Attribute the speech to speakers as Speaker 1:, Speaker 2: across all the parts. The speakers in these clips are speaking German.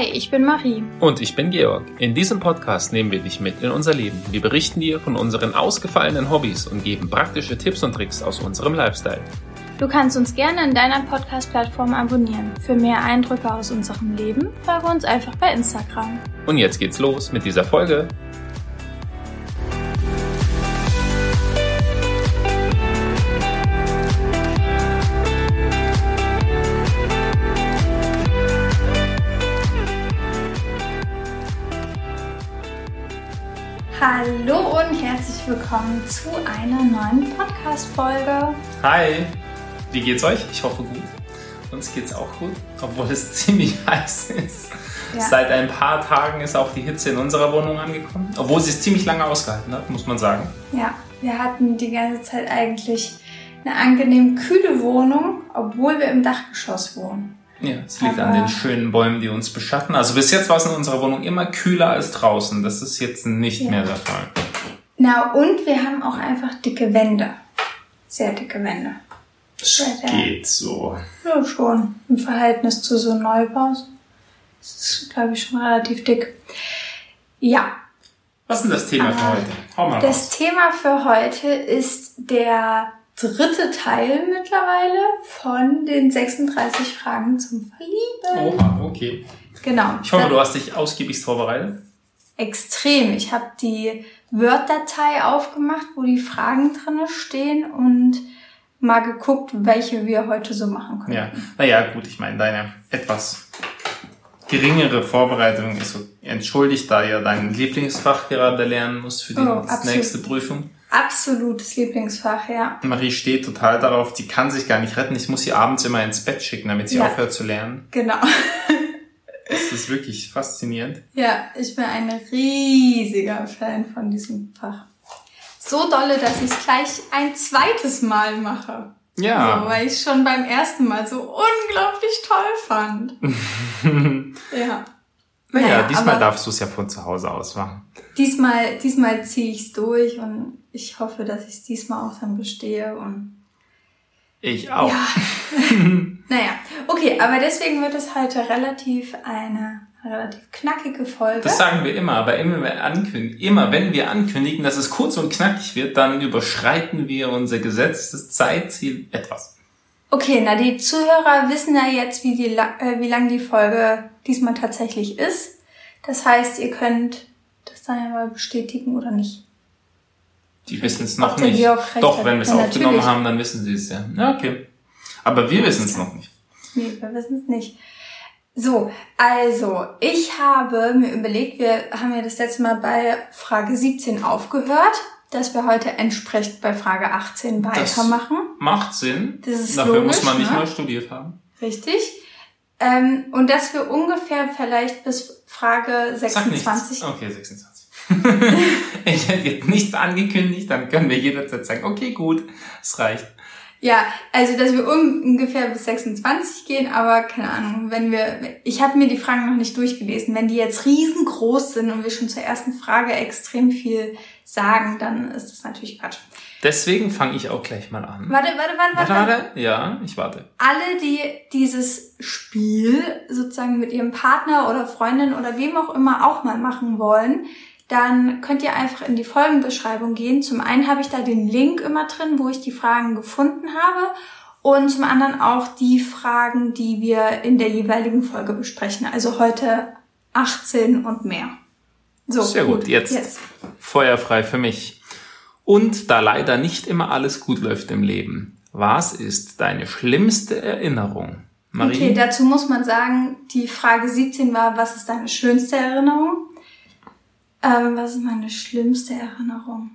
Speaker 1: Hi, ich bin Marie.
Speaker 2: Und ich bin Georg. In diesem Podcast nehmen wir dich mit in unser Leben. Wir berichten dir von unseren ausgefallenen Hobbys und geben praktische Tipps und Tricks aus unserem Lifestyle.
Speaker 1: Du kannst uns gerne in deiner Podcast-Plattform abonnieren. Für mehr Eindrücke aus unserem Leben folge uns einfach bei Instagram.
Speaker 2: Und jetzt geht's los mit dieser Folge.
Speaker 1: Hallo und herzlich willkommen zu einer neuen Podcast-Folge.
Speaker 2: Hi, wie geht's euch? Ich hoffe gut. Uns geht's auch gut, obwohl es ziemlich heiß ist. Ja. Seit ein paar Tagen ist auch die Hitze in unserer Wohnung angekommen, obwohl sie es ziemlich lange ausgehalten hat, muss man sagen.
Speaker 1: Ja, wir hatten die ganze Zeit eigentlich eine angenehm kühle Wohnung, obwohl wir im Dachgeschoss wohnen.
Speaker 2: Ja, es liegt an den schönen Bäumen, die uns beschatten. Also bis jetzt war es in unserer Wohnung immer kühler als draußen. Das ist jetzt nicht ja. mehr der Fall.
Speaker 1: Na, und wir haben auch einfach dicke Wände. Sehr dicke Wände.
Speaker 2: Das geht so.
Speaker 1: Ja, schon. Im Verhältnis zu so Neubaus. Das ist, glaube ich, schon relativ dick. Ja.
Speaker 2: Was ist denn das Thema Aber für heute?
Speaker 1: Hau mal Das raus. Thema für heute ist der dritte Teil mittlerweile von den 36 Fragen zum Verlieben.
Speaker 2: Oha, okay.
Speaker 1: Genau.
Speaker 2: Ich hoffe, du hast dich ausgiebig vorbereitet.
Speaker 1: Extrem. Ich habe die Word-Datei aufgemacht, wo die Fragen drinne stehen und mal geguckt, welche wir heute so machen können.
Speaker 2: Ja, naja, gut, ich meine, deine etwas geringere Vorbereitung ist so entschuldigt, da ihr dein Lieblingsfach gerade lernen musst für die oh, nächste Prüfung.
Speaker 1: Absolutes Lieblingsfach, ja.
Speaker 2: Marie steht total darauf, die kann sich gar nicht retten. Ich muss sie abends immer ins Bett schicken, damit sie ja. aufhört zu lernen.
Speaker 1: Genau.
Speaker 2: das ist wirklich faszinierend.
Speaker 1: Ja, ich bin ein riesiger Fan von diesem Fach. So dolle, dass ich es gleich ein zweites Mal mache. Ja. Also, weil ich es schon beim ersten Mal so unglaublich toll fand. ja.
Speaker 2: Naja, naja diesmal darfst du es ja von zu Hause aus machen.
Speaker 1: Diesmal, diesmal ziehe ich es durch und ich hoffe, dass ich es diesmal auch dann bestehe und
Speaker 2: ich auch. Ja.
Speaker 1: naja, okay, aber deswegen wird es heute relativ eine relativ knackige Folge.
Speaker 2: Das sagen wir immer, aber immer, immer wenn wir ankündigen, dass es kurz und knackig wird, dann überschreiten wir unser gesetztes Zeitziel etwas.
Speaker 1: Okay, na die Zuhörer wissen ja jetzt, wie, die, äh, wie lang die Folge diesmal tatsächlich ist. Das heißt, ihr könnt das dann ja mal bestätigen oder nicht.
Speaker 2: Die wissen es noch nicht. Doch, wenn wir es aufgenommen natürlich. haben, dann wissen sie es ja. Ja, okay. Aber wir wissen es noch nicht.
Speaker 1: Nee, wir wissen es nicht. So, also, ich habe mir überlegt, wir haben ja das letzte Mal bei Frage 17 aufgehört, dass wir heute entsprechend bei Frage 18 weitermachen. Das
Speaker 2: macht Sinn. Das ist Dafür logisch, muss man nicht ne? mal studiert haben.
Speaker 1: Richtig. Ähm, und dass wir ungefähr vielleicht bis Frage 26.
Speaker 2: Okay, 26. ich hätte jetzt nichts angekündigt, dann können wir jederzeit sagen, okay, gut, es reicht.
Speaker 1: Ja, also dass wir ungefähr bis 26 gehen, aber keine Ahnung, wenn wir, ich habe mir die Fragen noch nicht durchgelesen, wenn die jetzt riesengroß sind und wir schon zur ersten Frage extrem viel sagen, dann ist das natürlich Quatsch.
Speaker 2: Deswegen fange ich auch gleich mal an.
Speaker 1: Warte, warte, warte, warte. Warte,
Speaker 2: warte. Ja, ich warte.
Speaker 1: Alle, die dieses Spiel sozusagen mit ihrem Partner oder Freundin oder wem auch immer auch mal machen wollen, dann könnt ihr einfach in die Folgenbeschreibung gehen. Zum einen habe ich da den Link immer drin, wo ich die Fragen gefunden habe und zum anderen auch die Fragen, die wir in der jeweiligen Folge besprechen. Also heute 18 und mehr.
Speaker 2: So, Sehr gut, gut. Jetzt, jetzt feuerfrei für mich. Und da leider nicht immer alles gut läuft im Leben, was ist deine schlimmste Erinnerung?
Speaker 1: Marie? Okay, dazu muss man sagen, die Frage 17 war, was ist deine schönste Erinnerung? Ähm, was ist meine schlimmste Erinnerung?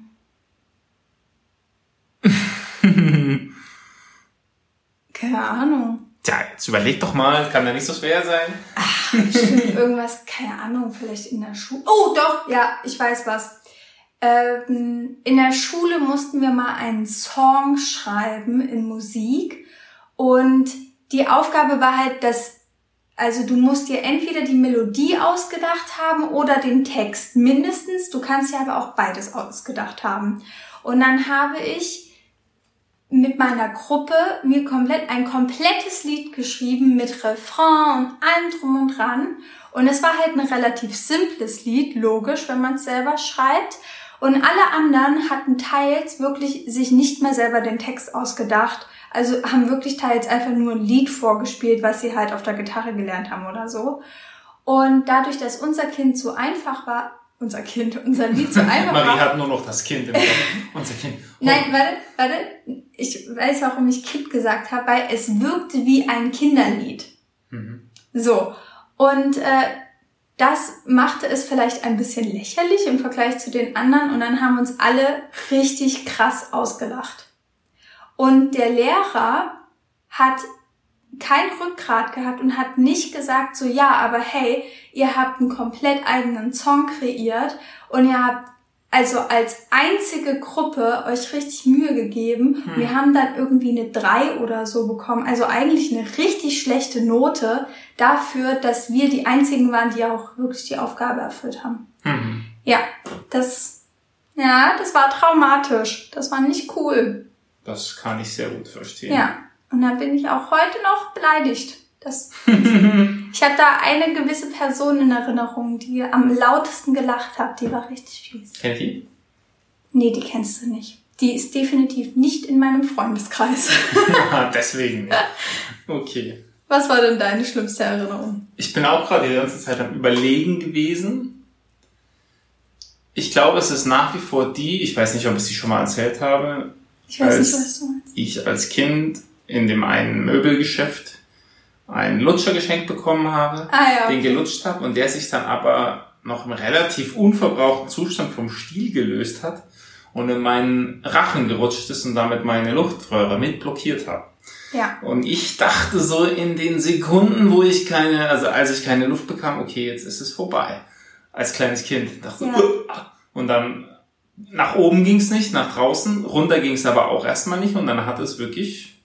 Speaker 1: Keine Ahnung.
Speaker 2: Tja, jetzt überleg doch mal, kann ja nicht so schwer sein.
Speaker 1: Ach, stimmt, irgendwas, keine Ahnung, vielleicht in der Schule. Oh, doch, ja, ich weiß was. Ähm, in der Schule mussten wir mal einen Song schreiben in Musik und die Aufgabe war halt, dass also du musst dir entweder die Melodie ausgedacht haben oder den Text mindestens. Du kannst ja aber auch beides ausgedacht haben. Und dann habe ich mit meiner Gruppe mir komplett ein komplettes Lied geschrieben mit Refrain und allem drum und dran. Und es war halt ein relativ simples Lied, logisch, wenn man es selber schreibt. Und alle anderen hatten teils wirklich sich nicht mehr selber den Text ausgedacht. Also haben wirklich teils einfach nur ein Lied vorgespielt, was sie halt auf der Gitarre gelernt haben oder so. Und dadurch, dass unser Kind so einfach war, unser Kind, unser Lied so einfach
Speaker 2: Marie
Speaker 1: war.
Speaker 2: hat nur noch das Kind im Kopf. Unser Kind. Oh.
Speaker 1: Nein, warte, warte. Ich weiß, warum ich Kind gesagt habe, weil es wirkte wie ein Kinderlied.
Speaker 2: Mhm.
Speaker 1: So. Und äh, das machte es vielleicht ein bisschen lächerlich im Vergleich zu den anderen und dann haben uns alle richtig krass ausgelacht. Und der Lehrer hat kein Rückgrat gehabt und hat nicht gesagt so, ja, aber hey, ihr habt einen komplett eigenen Song kreiert und ihr habt also als einzige Gruppe euch richtig Mühe gegeben.
Speaker 2: Hm.
Speaker 1: Wir haben dann irgendwie eine 3 oder so bekommen. Also eigentlich eine richtig schlechte Note dafür, dass wir die einzigen waren, die auch wirklich die Aufgabe erfüllt haben.
Speaker 2: Mhm.
Speaker 1: Ja, das, ja, das war traumatisch. Das war nicht cool.
Speaker 2: Das kann ich sehr gut verstehen.
Speaker 1: Ja. Und dann bin ich auch heute noch beleidigt. Das, ich habe da eine gewisse Person in Erinnerung, die am lautesten gelacht hat. Die war richtig fies.
Speaker 2: Kennt die?
Speaker 1: Nee, die kennst du nicht. Die ist definitiv nicht in meinem Freundeskreis.
Speaker 2: Deswegen nicht. Okay.
Speaker 1: Was war denn deine schlimmste Erinnerung?
Speaker 2: Ich bin auch gerade die ganze Zeit am Überlegen gewesen. Ich glaube, es ist nach wie vor die, ich weiß nicht, ob ich sie schon mal erzählt habe,
Speaker 1: Ich weiß
Speaker 2: Als-
Speaker 1: nicht, was du meinst.
Speaker 2: ich als Kind in dem einen Möbelgeschäft einen Lutscher geschenkt bekommen habe,
Speaker 1: Ah ja.
Speaker 2: den gelutscht habe und der sich dann aber noch im relativ unverbrauchten Zustand vom Stiel gelöst hat und in meinen Rachen gerutscht ist und damit meine Luftröhre mit blockiert habe.
Speaker 1: Ja.
Speaker 2: Und ich dachte so in den Sekunden, wo ich keine, also als ich keine Luft bekam, okay, jetzt ist es vorbei. Als kleines Kind dachte
Speaker 1: Ja.
Speaker 2: Und dann nach oben ging's nicht, nach draußen, runter ging's aber auch erstmal nicht und dann hat es wirklich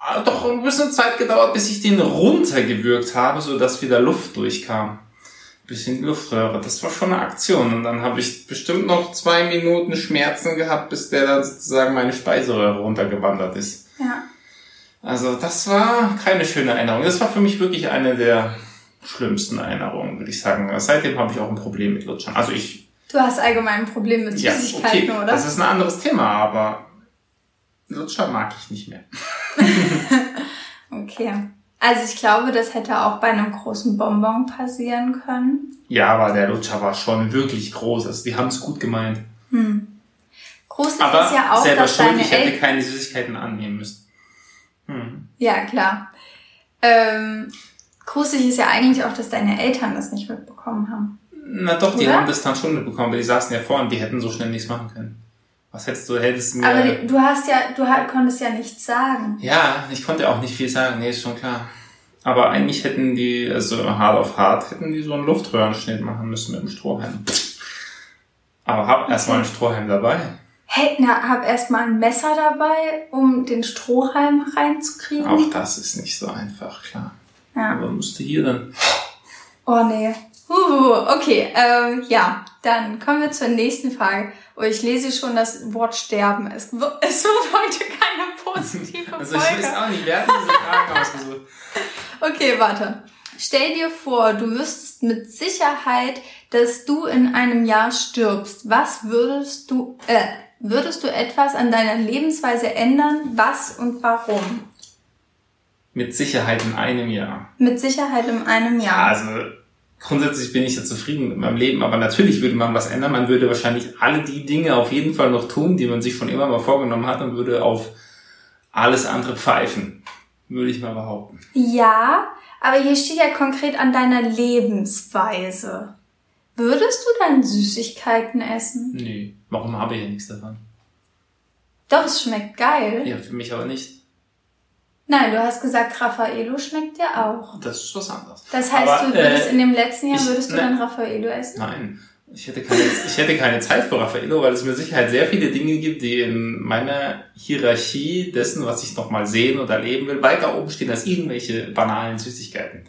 Speaker 2: ah, doch ein bisschen Zeit gedauert, bis ich den runtergewürgt habe, so dass wieder Luft durchkam. Bisschen Luftröhre, das war schon eine Aktion. Und dann habe ich bestimmt noch zwei Minuten Schmerzen gehabt, bis der dann sozusagen meine Speiseröhre runtergewandert ist.
Speaker 1: Ja.
Speaker 2: Also das war keine schöne Erinnerung. Das war für mich wirklich eine der schlimmsten Erinnerungen, würde ich sagen. Seitdem habe ich auch ein Problem mit Lutschern. Also ich,
Speaker 1: Du hast allgemein ein Problem mit
Speaker 2: ja,
Speaker 1: Süßigkeiten,
Speaker 2: okay,
Speaker 1: oder?
Speaker 2: das ist ein anderes Thema, aber Lutscher mag ich nicht mehr.
Speaker 1: Okay. Also ich glaube, das hätte auch bei einem großen Bonbon passieren können.
Speaker 2: Ja, aber der Lutscher war schon wirklich groß. Also die haben es gut gemeint.
Speaker 1: Hm. Gruselig
Speaker 2: Aber
Speaker 1: ist ja auch,
Speaker 2: selber
Speaker 1: dass
Speaker 2: schuld,
Speaker 1: deine
Speaker 2: ich hätte keine Süßigkeiten annehmen müssen. Hm.
Speaker 1: Ja, klar. Ähm, gruselig ist ja eigentlich auch, dass deine Eltern das nicht mitbekommen haben.
Speaker 2: Na doch, die
Speaker 1: Oder?
Speaker 2: haben das dann schon mitbekommen, weil die saßen ja vor und die hätten so schnell nichts machen können. Was hättest du, hättest mir...
Speaker 1: Aber die, du hast ja, du konntest ja nichts sagen.
Speaker 2: Ja, ich konnte auch nicht viel sagen, nee, ist schon klar. Aber eigentlich hätten die, also hart auf hart, hätten die so einen Luftröhrenschnitt machen müssen mit dem Strohhalm. Aber hab erstmal einen Strohhalm dabei.
Speaker 1: Hey, na, hab erstmal ein Messer dabei, um den Strohhalm reinzukriegen.
Speaker 2: Auch das ist nicht so einfach, klar.
Speaker 1: Ja.
Speaker 2: Aber musste hier dann.
Speaker 1: Oh nee. Uh, okay, ähm, ja, dann kommen wir zur nächsten Frage. Oh, ich lese schon das Wort sterben. Es, wird- es wird heute keine positive
Speaker 2: Also ich
Speaker 1: Folge.
Speaker 2: weiß auch nicht, wer hat diese Fragen ausgesucht?
Speaker 1: Okay, warte. Stell dir vor, du wüsstest mit Sicherheit, dass du in einem Jahr stirbst. Was würdest du, äh, würdest du etwas an deiner Lebensweise ändern? Was und warum?
Speaker 2: Mit Sicherheit in einem Jahr.
Speaker 1: Mit Sicherheit in einem
Speaker 2: Ja,
Speaker 1: Jahr.
Speaker 2: also grundsätzlich bin ich ja zufrieden mit meinem Leben, aber natürlich würde man was ändern. Man würde wahrscheinlich alle die Dinge auf jeden Fall noch tun, die man sich schon immer mal vorgenommen hat und würde auf alles andere pfeifen. Würde ich mal behaupten.
Speaker 1: Ja, aber hier steht ja konkret an deiner Lebensweise. Würdest du dann Süßigkeiten essen?
Speaker 2: Nee, warum habe ich ja nichts davon?
Speaker 1: Doch, es schmeckt geil.
Speaker 2: Ja, für mich aber nicht.
Speaker 1: Nein, du hast gesagt, Raffaello schmeckt dir auch.
Speaker 2: Das ist was anderes.
Speaker 1: Das heißt,
Speaker 2: Aber,
Speaker 1: du würdest
Speaker 2: äh,
Speaker 1: in dem letzten Jahr
Speaker 2: ich-
Speaker 1: würdest du
Speaker 2: ne-
Speaker 1: dann Raffaello essen?
Speaker 2: Nein, ich hätte, keine, ich hätte keine Zeit für Raffaello, weil es mit Sicherheit sehr viele Dinge gibt, die in meiner Hierarchie dessen, was ich noch mal sehen oder erleben will, weiter oben stehen als irgendwelche banalen Süßigkeiten.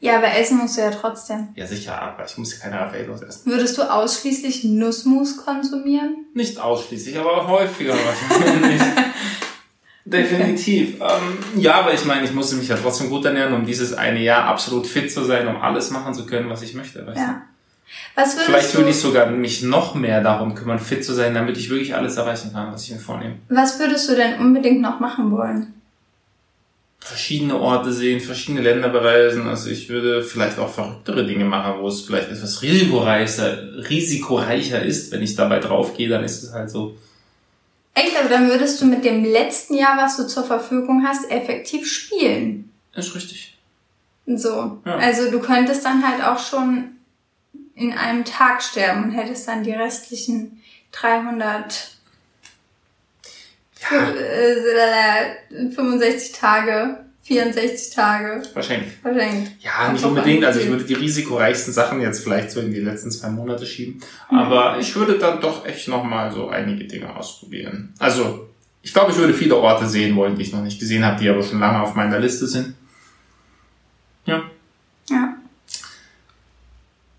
Speaker 1: Ja, aber essen musst du ja trotzdem.
Speaker 2: Ja, sicher, aber ich muss ja keine Raffaellos essen.
Speaker 1: Würdest du ausschließlich Nussmus konsumieren?
Speaker 2: Nicht ausschließlich, aber häufiger wahrscheinlich. Definitiv. Ähm, ja, aber ich meine, ich musste mich ja trotzdem gut ernähren, um dieses eine Jahr absolut fit zu sein, um alles machen zu können, was ich möchte. Weißt ja. Was Vielleicht würde ich sogar mich noch mehr darum kümmern, fit zu sein, damit ich wirklich alles erreichen kann, was ich mir vornehme.
Speaker 1: Was würdest du denn unbedingt noch machen wollen?
Speaker 2: Verschiedene Orte sehen, verschiedene Länder bereisen. Also ich würde vielleicht auch verrücktere Dinge machen, wo es vielleicht etwas risikoreicher, risikoreicher ist. Wenn ich dabei draufgehe, dann ist es halt so.
Speaker 1: Echt, aber dann würdest du mit dem letzten Jahr, was du zur Verfügung hast, effektiv spielen.
Speaker 2: Das ist richtig.
Speaker 1: So. Ja. Also du könntest dann halt auch schon in einem Tag sterben und hättest dann die restlichen 300 ja. 65 äh, Tage, 64 Tage.
Speaker 2: Wahrscheinlich.
Speaker 1: Wahrscheinlich.
Speaker 2: Ja, nicht unbedingt. Also ich würde die risikoreichsten Sachen jetzt vielleicht so in die letzten zwei Monate schieben. Mhm. Aber ich würde dann doch echt nochmal so einige Dinge ausprobieren. Also, ich glaube, ich würde viele Orte sehen wollen, die ich noch nicht gesehen habe, die aber schon lange auf meiner Liste sind. Ja.
Speaker 1: Ja.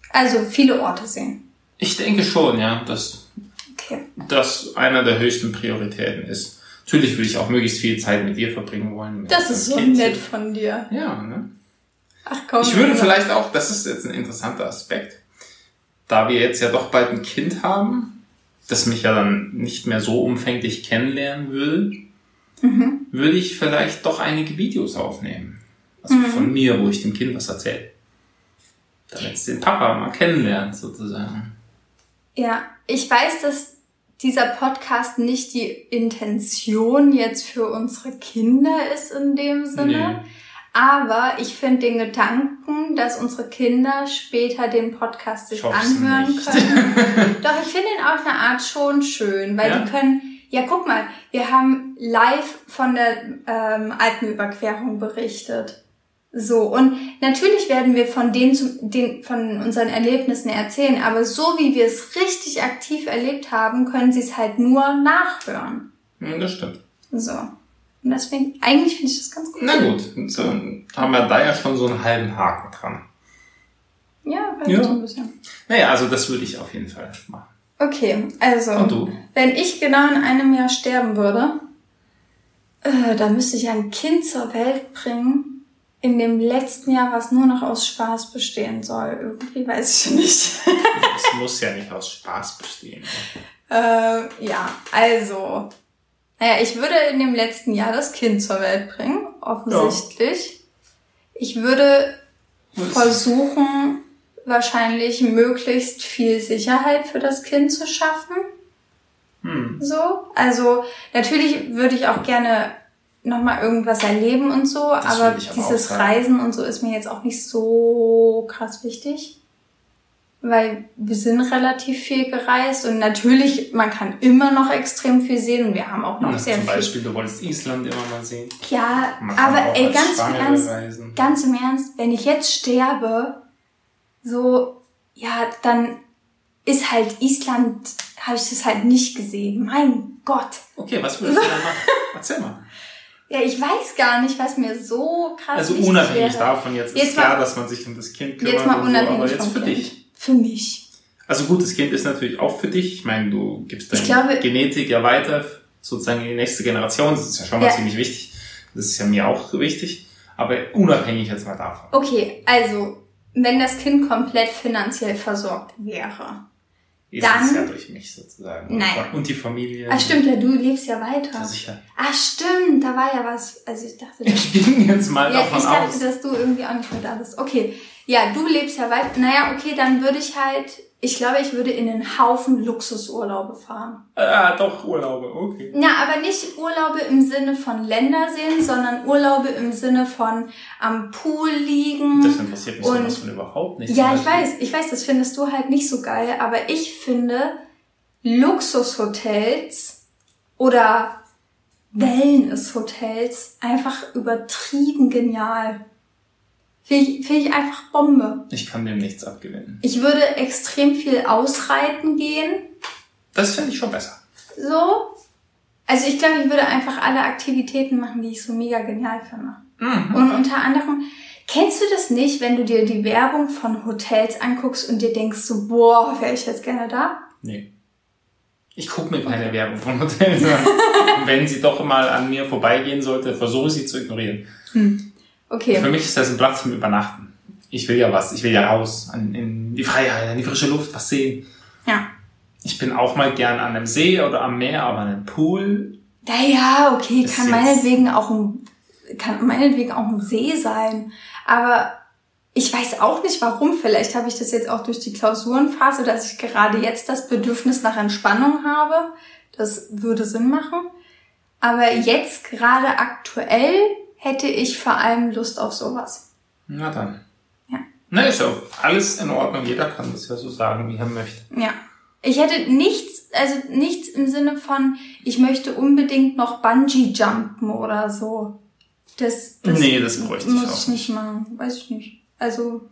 Speaker 1: Also viele Orte sehen.
Speaker 2: Ich denke schon, ja, dass okay. das einer der höchsten Prioritäten ist. Natürlich würde ich auch möglichst viel Zeit mit dir verbringen wollen.
Speaker 1: Das ist so Kindchen. nett von dir.
Speaker 2: Ja, ne? Ach komm. Ich würde vielleicht auch, das ist jetzt ein interessanter Aspekt, da wir jetzt ja doch bald ein Kind haben, das mich ja dann nicht mehr so umfänglich kennenlernen würde, mhm. würde ich vielleicht doch einige Videos aufnehmen. Also mhm. von mir, wo ich dem Kind was erzähle damit es den Papa mal kennenlernt, sozusagen.
Speaker 1: Ja, ich weiß, dass dieser Podcast nicht die Intention jetzt für unsere Kinder ist in dem Sinne. Nee. Aber ich finde den Gedanken, dass unsere Kinder später den Podcast sich anhören können. Doch, ich finde ihn auf eine Art schon schön, weil ja? die können, ja guck mal, wir haben live von der ähm, Alpenüberquerung berichtet. So, und natürlich werden wir von denen, zum, den, von unseren Erlebnissen erzählen, aber so wie wir es richtig aktiv erlebt haben, können sie es halt nur nachhören.
Speaker 2: Das stimmt.
Speaker 1: So. Und deswegen, eigentlich finde ich das ganz
Speaker 2: gut. Na gut, so haben wir da ja schon so einen halben Haken dran.
Speaker 1: Ja, ja. so ein bisschen.
Speaker 2: Naja, also das würde ich auf jeden Fall machen.
Speaker 1: Okay, also, wenn ich genau in einem Jahr sterben würde, äh, dann müsste ich ein Kind zur Welt bringen, in dem letzten Jahr, was nur noch aus Spaß bestehen soll. Irgendwie weiß ich nicht.
Speaker 2: Es muss ja nicht aus Spaß bestehen.
Speaker 1: äh, ja, also. Naja, ich würde in dem letzten Jahr das Kind zur Welt bringen, offensichtlich. Ja. Ich würde versuchen, wahrscheinlich möglichst viel Sicherheit für das Kind zu schaffen. Hm. So. Also, natürlich würde ich auch gerne nochmal irgendwas erleben und so, das aber dieses Reisen und so ist mir jetzt auch nicht so krass wichtig. Weil wir sind relativ viel gereist und natürlich, man kann immer noch extrem viel sehen und wir haben auch noch ja, sehr
Speaker 2: zum
Speaker 1: viel.
Speaker 2: Zum Beispiel, du wolltest Island immer mal sehen.
Speaker 1: Ja, aber ey, ganz im Ernst, ganz im Ernst, wenn ich jetzt sterbe, so, ja, dann ist halt Island, habe ich das halt nicht gesehen. Mein Gott.
Speaker 2: Okay, was würdest du dann machen? Erzähl mal.
Speaker 1: Ja, ich weiß gar nicht, was mir so krass
Speaker 2: Also unabhängig wäre. davon, jetzt, jetzt ist mal, klar, dass man sich um das Kind kümmert.
Speaker 1: Jetzt mal unabhängig so, aber
Speaker 2: jetzt für kind. dich.
Speaker 1: Für mich.
Speaker 2: Also gut, das Kind ist natürlich auch für dich. Ich meine, du gibst deine glaube, Genetik ja weiter, sozusagen in die nächste Generation. Das ist ja schon mal ja. ziemlich wichtig. Das ist ja mir auch wichtig. Aber unabhängig jetzt mal davon.
Speaker 1: Okay, also, wenn das Kind komplett finanziell versorgt wäre,
Speaker 2: ist dann, es ja durch mich sozusagen. Nein. Und die Familie.
Speaker 1: Ah, stimmt, ja, du lebst ja weiter.
Speaker 2: Ja, sicher.
Speaker 1: Ah, stimmt, da war ja was. Also ich dachte.
Speaker 2: Ich bin jetzt mal ja, davon.
Speaker 1: Ich dachte, aus. dass du irgendwie auch nicht mehr da bist. Okay. Ja, du lebst ja weiter. Naja, okay, dann würde ich halt ich glaube, ich würde in einen Haufen Luxusurlaube fahren.
Speaker 2: Ah, doch, Urlaube, okay.
Speaker 1: Ja, aber nicht Urlaube im Sinne von Länder sehen, sondern Urlaube im Sinne von am Pool liegen.
Speaker 2: Das interessiert mich und, sowas von überhaupt nicht.
Speaker 1: Ja, ich weiß, ich weiß, das findest du halt nicht so geil, aber ich finde Luxushotels oder Wellnesshotels einfach übertrieben genial. Finde ich, find ich einfach Bombe.
Speaker 2: Ich kann dem nichts abgewinnen.
Speaker 1: Ich würde extrem viel ausreiten gehen.
Speaker 2: Das finde ich schon besser.
Speaker 1: So. Also ich glaube, ich würde einfach alle Aktivitäten machen, die ich so mega genial finde. Mhm. Und unter anderem, kennst du das nicht, wenn du dir die Werbung von Hotels anguckst und dir denkst so, boah, wäre ich jetzt gerne da?
Speaker 2: Nee. Ich gucke mir keine Werbung von Hotels an. Wenn sie doch mal an mir vorbeigehen sollte, versuche ich sie zu ignorieren. Hm. Okay. Für mich ist das ein Platz zum Übernachten. Ich will ja was. Ich will ja raus. An, in die Freiheit, in die frische Luft, was sehen. Ja. Ich bin auch mal gern an einem See oder am Meer, aber an einem Pool.
Speaker 1: Naja, okay, kann meinetwegen auch ein, kann meinetwegen auch ein See sein. Aber ich weiß auch nicht warum. Vielleicht habe ich das jetzt auch durch die Klausurenphase, dass ich gerade jetzt das Bedürfnis nach Entspannung habe. Das würde Sinn machen. Aber jetzt gerade aktuell hätte ich vor allem Lust auf sowas.
Speaker 2: Na dann. Ja. Na, ist ja alles in Ordnung. Jeder kann das ja so sagen, wie er möchte.
Speaker 1: Ja. Ich hätte nichts, also nichts im Sinne von, ich möchte unbedingt noch Bungee jumpen oder so. Das, das nee, das bräuchte ich auch. Muss ich nicht machen. Weiß ich nicht. Also,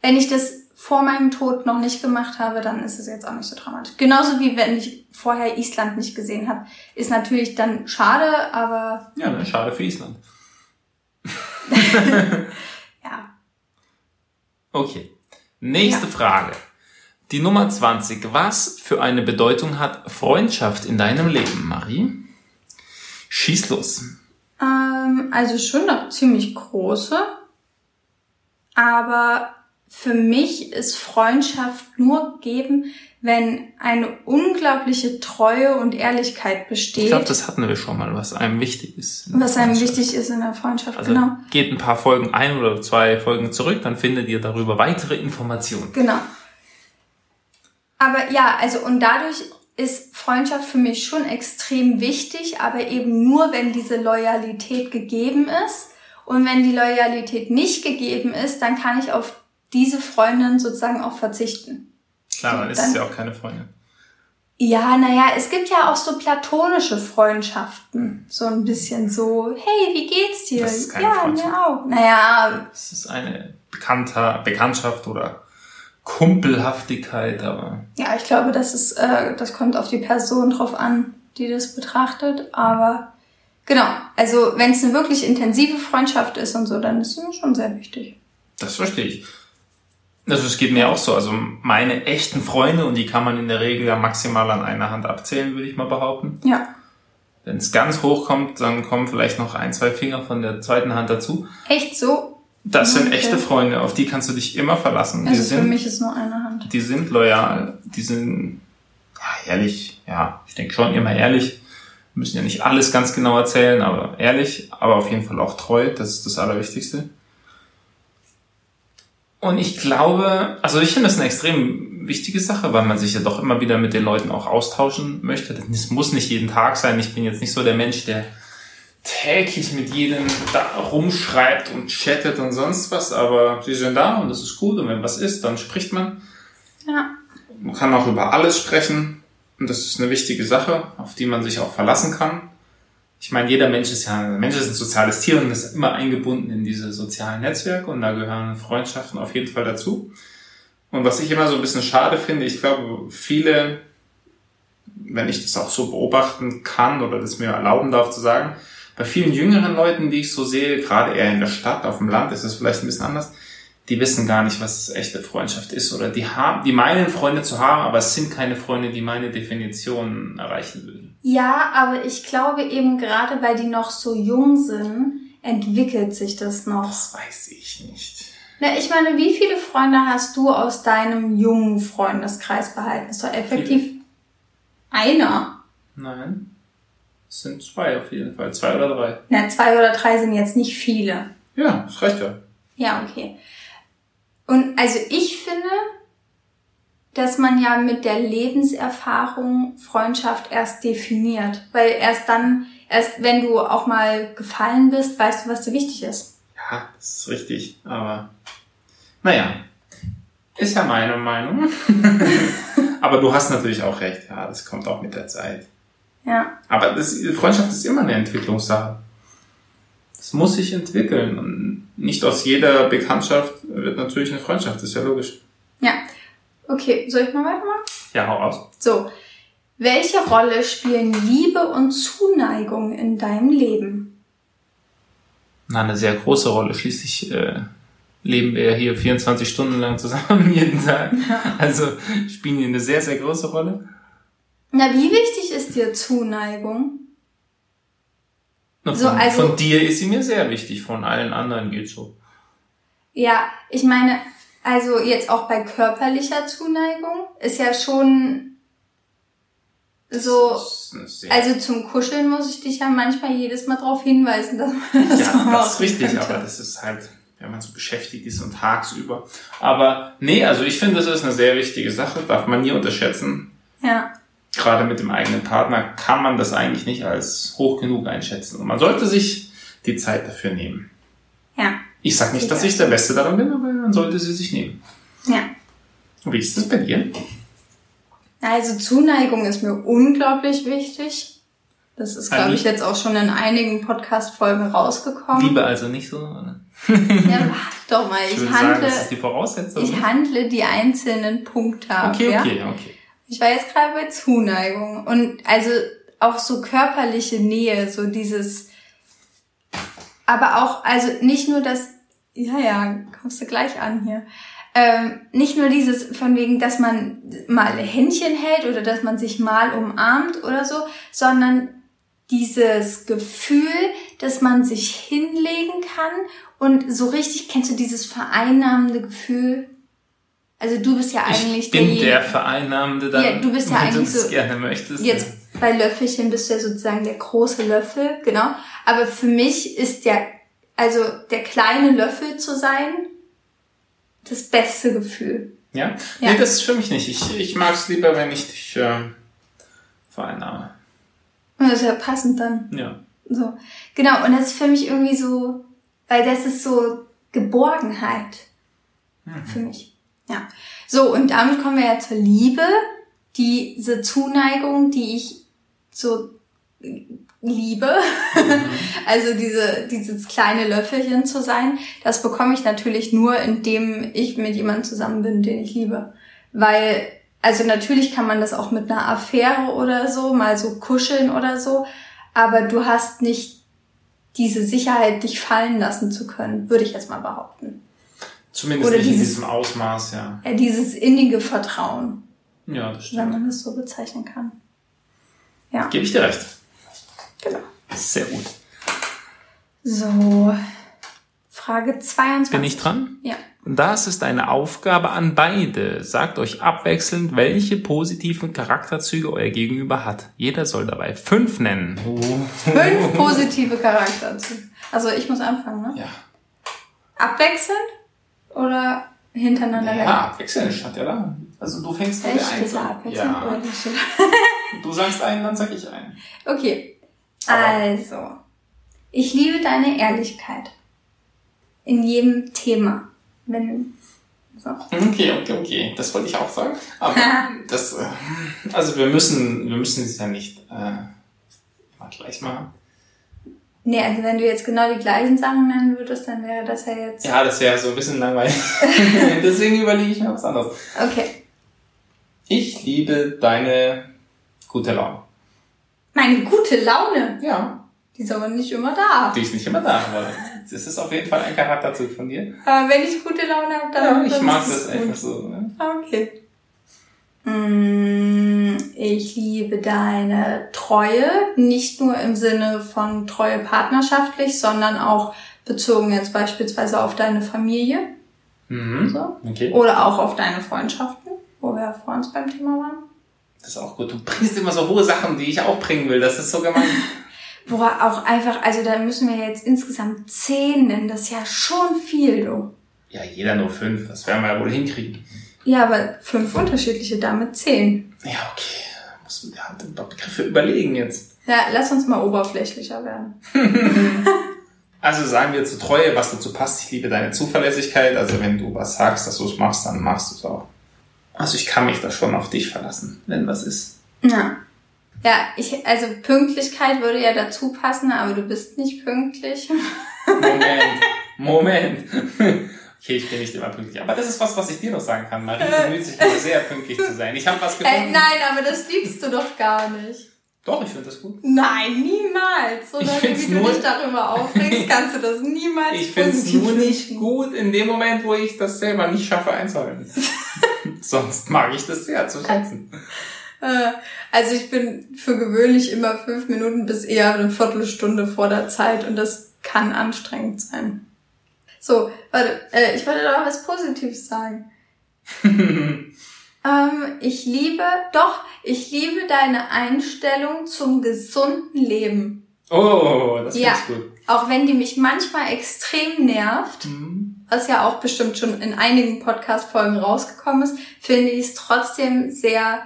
Speaker 1: wenn ich das vor meinem Tod noch nicht gemacht habe, dann ist es jetzt auch nicht so dramatisch. Genauso wie wenn ich vorher Island nicht gesehen habe. Ist natürlich dann schade, aber.
Speaker 2: Ja, ne, schade für Island. ja. Okay. Nächste ja. Frage. Die Nummer 20. Was für eine Bedeutung hat Freundschaft in deinem Leben, Marie? Schieß los.
Speaker 1: Ähm, also schon noch ziemlich große. Aber für mich ist Freundschaft nur geben, wenn eine unglaubliche Treue und Ehrlichkeit besteht. Ich
Speaker 2: glaube, das hatten wir schon mal, was einem wichtig ist.
Speaker 1: Was einem wichtig ist in der Freundschaft,
Speaker 2: also genau. Geht ein paar Folgen ein oder zwei Folgen zurück, dann findet ihr darüber weitere Informationen.
Speaker 1: Genau. Aber ja, also und dadurch ist Freundschaft für mich schon extrem wichtig, aber eben nur, wenn diese Loyalität gegeben ist. Und wenn die Loyalität nicht gegeben ist, dann kann ich auf diese Freundin sozusagen auch verzichten.
Speaker 2: Klar, dann ist es ja auch keine Freundin.
Speaker 1: Ja, naja, es gibt ja auch so platonische Freundschaften. So ein bisschen so, hey, wie geht's dir? Das ist keine ja, Freundschaft. mir auch. Naja.
Speaker 2: Es ist eine Bekannter, Bekanntschaft oder Kumpelhaftigkeit, aber.
Speaker 1: Ja, ich glaube, das ist, äh, das kommt auf die Person drauf an, die das betrachtet. Aber genau, also wenn es eine wirklich intensive Freundschaft ist und so, dann ist es mir schon sehr wichtig.
Speaker 2: Das verstehe ich. Also es geht mir auch so. Also meine echten Freunde, und die kann man in der Regel ja maximal an einer Hand abzählen, würde ich mal behaupten. Ja. Wenn es ganz hoch kommt, dann kommen vielleicht noch ein, zwei Finger von der zweiten Hand dazu.
Speaker 1: Echt so?
Speaker 2: Das sind echte Freunde, auf die kannst du dich immer verlassen.
Speaker 1: Also
Speaker 2: die
Speaker 1: sind, für mich ist nur eine Hand.
Speaker 2: Die sind loyal, die sind ja, ehrlich, ja, ich denke schon immer ehrlich. Wir müssen ja nicht alles ganz genau erzählen, aber ehrlich, aber auf jeden Fall auch treu, das ist das Allerwichtigste. Und ich glaube, also ich finde das eine extrem wichtige Sache, weil man sich ja doch immer wieder mit den Leuten auch austauschen möchte. Das muss nicht jeden Tag sein. Ich bin jetzt nicht so der Mensch, der täglich mit jedem da rumschreibt und chattet und sonst was, aber sie sind da und das ist gut und wenn was ist, dann spricht man. Ja. Man kann auch über alles sprechen und das ist eine wichtige Sache, auf die man sich auch verlassen kann ich meine, jeder Mensch ist ja, ein Mensch ist ein soziales Tier und ist immer eingebunden in diese sozialen Netzwerke und da gehören Freundschaften auf jeden Fall dazu. Und was ich immer so ein bisschen schade finde, ich glaube, viele, wenn ich das auch so beobachten kann oder das mir erlauben darf zu sagen, bei vielen jüngeren Leuten, die ich so sehe, gerade eher in der Stadt, auf dem Land, ist das vielleicht ein bisschen anders, die wissen gar nicht, was echte Freundschaft ist oder die haben, die meinen Freunde zu haben, aber es sind keine Freunde, die meine Definition erreichen würden.
Speaker 1: Ja, aber ich glaube eben gerade, weil die noch so jung sind, entwickelt sich das noch.
Speaker 2: Das weiß ich nicht.
Speaker 1: Na, ich meine, wie viele Freunde hast du aus deinem jungen Freundeskreis behalten? Ist doch effektiv viele. einer.
Speaker 2: Nein. Es sind zwei auf jeden Fall. Zwei oder drei.
Speaker 1: Na, zwei oder drei sind jetzt nicht viele.
Speaker 2: Ja, das reicht ja.
Speaker 1: Ja, okay. Und also ich finde, dass man ja mit der Lebenserfahrung Freundschaft erst definiert. Weil erst dann, erst wenn du auch mal gefallen bist, weißt du, was dir wichtig ist.
Speaker 2: Ja, das ist richtig. Aber naja, ist ja meine Meinung. Aber du hast natürlich auch recht. Ja, das kommt auch mit der Zeit. Ja. Aber das, Freundschaft ist immer eine Entwicklungssache. Muss sich entwickeln. Und nicht aus jeder Bekanntschaft wird natürlich eine Freundschaft. Das ist ja logisch.
Speaker 1: Ja. Okay, soll ich mal weitermachen?
Speaker 2: Ja, hau aus.
Speaker 1: So. Welche Rolle spielen Liebe und Zuneigung in deinem Leben?
Speaker 2: Na, eine sehr große Rolle. Schließlich äh, leben wir ja hier 24 Stunden lang zusammen jeden Tag. Ja. Also spielen die eine sehr, sehr große Rolle.
Speaker 1: Na, wie wichtig ist dir Zuneigung?
Speaker 2: Na, von, also, von dir ist sie mir sehr wichtig, von allen anderen geht so.
Speaker 1: Ja, ich meine, also jetzt auch bei körperlicher Zuneigung ist ja schon so, also zum Kuscheln muss ich dich ja manchmal jedes Mal darauf hinweisen, dass man das
Speaker 2: Ja, das ist richtig, könnte. aber das ist halt, wenn man so beschäftigt ist und tagsüber. Aber nee, also ich finde, das ist eine sehr wichtige Sache, darf man nie unterschätzen.
Speaker 1: Ja.
Speaker 2: Gerade mit dem eigenen Partner kann man das eigentlich nicht als hoch genug einschätzen. Und man sollte sich die Zeit dafür nehmen.
Speaker 1: Ja.
Speaker 2: Ich sag nicht, dass ich der Beste daran bin, aber man sollte sie sich nehmen.
Speaker 1: Ja.
Speaker 2: Wie ist das bei dir?
Speaker 1: Also Zuneigung ist mir unglaublich wichtig. Das ist, glaube ich, jetzt auch schon in einigen Podcast-Folgen rausgekommen.
Speaker 2: Liebe also nicht so, oder?
Speaker 1: ja, warte doch mal. Ich,
Speaker 2: ich
Speaker 1: handle, sagen,
Speaker 2: das ist die Voraussetzung.
Speaker 1: Ich handle die einzelnen Punkte ab.
Speaker 2: Okay, okay,
Speaker 1: ja?
Speaker 2: okay.
Speaker 1: Ich war jetzt gerade bei Zuneigung und also auch so körperliche Nähe, so dieses, aber auch, also nicht nur das, ja, ja, kommst du gleich an hier ähm, nicht nur dieses von wegen, dass man mal Händchen hält oder dass man sich mal umarmt oder so, sondern dieses Gefühl, dass man sich hinlegen kann und so richtig, kennst du dieses vereinnahmende Gefühl? Also du bist ja eigentlich
Speaker 2: ich bin der Vereinnahmende, dann,
Speaker 1: ja, du bist ja eigentlich so,
Speaker 2: gerne möchtest.
Speaker 1: Jetzt bei Löffelchen bist du ja sozusagen der große Löffel, genau. Aber für mich ist der, also der kleine Löffel zu sein, das beste Gefühl.
Speaker 2: Ja? ja? Nee, das ist für mich nicht. Ich, ich mag es lieber, wenn ich dich äh, vereinnahme.
Speaker 1: Und das ist ja passend dann.
Speaker 2: Ja.
Speaker 1: So. Genau, und das ist für mich irgendwie so, weil das ist so Geborgenheit. Mhm. Für mich. Ja. So, und damit kommen wir ja zur Liebe. Diese Zuneigung, die ich so liebe, mhm. also diese, dieses kleine Löffelchen zu sein, das bekomme ich natürlich nur, indem ich mit jemandem zusammen bin, den ich liebe. Weil, also natürlich kann man das auch mit einer Affäre oder so, mal so kuscheln oder so, aber du hast nicht diese Sicherheit, dich fallen lassen zu können, würde ich jetzt mal behaupten.
Speaker 2: Zumindest oder nicht dieses, in diesem Ausmaß, ja.
Speaker 1: ja. Dieses innige Vertrauen.
Speaker 2: Ja, das stimmt.
Speaker 1: Wenn man das so bezeichnen kann. Ja.
Speaker 2: Gebe ich dir recht.
Speaker 1: Genau.
Speaker 2: Sehr gut.
Speaker 1: So, Frage 22.
Speaker 2: Bin ich dran?
Speaker 1: Ja.
Speaker 2: Das ist eine Aufgabe an beide. Sagt euch abwechselnd, welche positiven Charakterzüge euer Gegenüber hat. Jeder soll dabei fünf nennen.
Speaker 1: Fünf positive Charakterzüge. Also ich muss anfangen, ne?
Speaker 2: Ja.
Speaker 1: Abwechselnd oder hintereinander
Speaker 2: Ja, abwechselnd stand ja da. Also du fängst mit der Eins an. Ja. du sagst einen, dann sag ich einen.
Speaker 1: Okay. Also, ich liebe deine Ehrlichkeit. In jedem Thema. Wenn,
Speaker 2: so. Okay, okay, okay. Das wollte ich auch sagen. Aber das, äh, also wir müssen, wir müssen es ja nicht äh, mal gleich machen.
Speaker 1: Nee, also wenn du jetzt genau die gleichen Sachen nennen würdest, dann wäre das ja jetzt.
Speaker 2: Ja, das wäre so ein bisschen langweilig. Deswegen überlege ich mir was anderes.
Speaker 1: Okay.
Speaker 2: Ich liebe deine gute Laune.
Speaker 1: Meine gute Laune?
Speaker 2: Ja.
Speaker 1: Die ist aber nicht immer da.
Speaker 2: Die ist nicht immer da, aber das ist auf jeden Fall ein Charakterzug von dir.
Speaker 1: Aber wenn ich gute Laune habe, dann.
Speaker 2: Ja, ich mag das einfach so. Ne?
Speaker 1: Okay. Mm, ich liebe deine Treue, nicht nur im Sinne von Treue partnerschaftlich, sondern auch bezogen jetzt beispielsweise auf deine Familie.
Speaker 2: Mhm.
Speaker 1: So.
Speaker 2: Okay.
Speaker 1: Oder auch auf deine Freundschaften, wo wir vor uns beim Thema waren.
Speaker 2: Das ist auch gut. Du bringst immer so hohe Sachen, die ich auch bringen will. Das ist so gemein.
Speaker 1: Boah, auch einfach, also da müssen wir jetzt insgesamt zehn nennen. Das ist ja schon viel, du.
Speaker 2: Ja, jeder nur fünf. Das werden wir ja wohl hinkriegen.
Speaker 1: Ja, aber fünf unterschiedliche, damit zehn.
Speaker 2: Ja, okay. Muss man ja ein paar Begriffe überlegen jetzt.
Speaker 1: Ja, lass uns mal oberflächlicher werden.
Speaker 2: also sagen wir zu Treue, was dazu passt. Ich liebe deine Zuverlässigkeit. Also wenn du was sagst, dass du es machst, dann machst du es auch. Also ich kann mich da schon auf dich verlassen, wenn was ist.
Speaker 1: Ja. Ja, ich, also Pünktlichkeit würde ja dazu passen, aber du bist nicht pünktlich.
Speaker 2: Moment, Moment. Okay, ich bin nicht immer pünktlich. Aber das ist was, was ich dir noch sagen kann. Marie bemüht sich immer sehr pünktlich zu sein. Ich habe was
Speaker 1: gefunden. Äh, nein, aber das liebst du doch gar nicht.
Speaker 2: Doch, ich finde das gut.
Speaker 1: Nein, niemals. So lange, wie du dich darüber aufregst, kannst du das niemals
Speaker 2: Ich finde es nur nicht gut in dem Moment, wo ich das selber nicht schaffe einzuhalten. Sonst mag ich das sehr zu schätzen.
Speaker 1: Äh, also ich bin für gewöhnlich immer fünf Minuten bis eher eine Viertelstunde vor der Zeit und das kann anstrengend sein. So, warte, äh, ich wollte doch was Positives sagen. ähm, ich liebe, doch, ich liebe deine Einstellung zum gesunden Leben.
Speaker 2: Oh, das ja, gut.
Speaker 1: Auch wenn die mich manchmal extrem nervt, mhm. was ja auch bestimmt schon in einigen Podcast-Folgen rausgekommen ist, finde ich es trotzdem sehr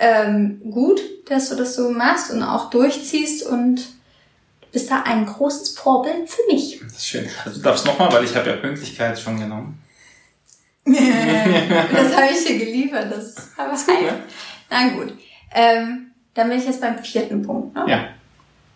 Speaker 1: ähm, gut, dass du das so machst und auch durchziehst und bist da ein großes Vorbild für mich.
Speaker 2: Das ist schön. Also du darfst nochmal, weil ich habe ja Pünktlichkeit schon genommen.
Speaker 1: das habe ich dir geliefert. Das ist aber gut, ne? Na gut. Ähm, dann bin ich jetzt beim vierten Punkt. Ne?
Speaker 2: Ja.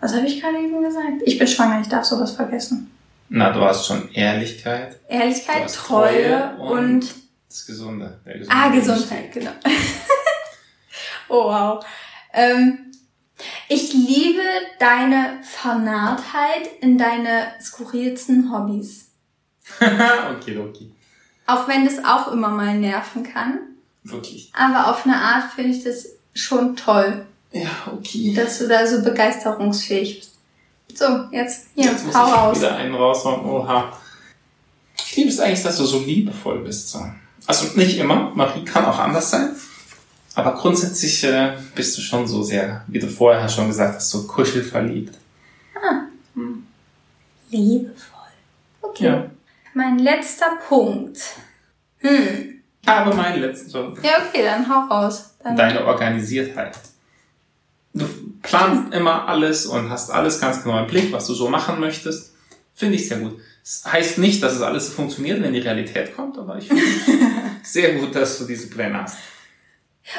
Speaker 1: Was habe ich gerade eben gesagt? Ich bin schwanger, ich darf sowas vergessen.
Speaker 2: Na, du hast schon Ehrlichkeit.
Speaker 1: Ehrlichkeit, Treue, und, und,
Speaker 2: das Gesunde.
Speaker 1: Gesunde ah, Gesundheit, genau. oh wow. Ähm, ich liebe deine Vernarrtheit in deine skurrilsten Hobbys.
Speaker 2: okay, okay.
Speaker 1: Auch wenn das auch immer mal nerven kann.
Speaker 2: Wirklich.
Speaker 1: Aber auf eine Art finde ich das schon toll.
Speaker 2: Ja, okay.
Speaker 1: Dass du da so begeisterungsfähig bist. So, jetzt hier,
Speaker 2: jetzt muss hau ich raus. wieder einen raushauen. Oha. Ich liebe es eigentlich, dass du so liebevoll bist. So. Also nicht immer. Marie kann auch anders sein. Aber grundsätzlich äh, bist du schon so sehr, wie du vorher schon gesagt hast, so kuschelverliebt.
Speaker 1: Ah. Hm. Liebevoll. Okay. Ja. Mein letzter Punkt. Hm.
Speaker 2: Aber mein letzter.
Speaker 1: Ja, okay, dann hau raus. Dann
Speaker 2: Deine Organisiertheit. Du planst immer alles und hast alles ganz genau im Blick, was du so machen möchtest. Finde ich sehr gut. Das heißt nicht, dass es alles funktioniert, wenn die Realität kommt, aber ich finde sehr gut, dass du diese Pläne hast.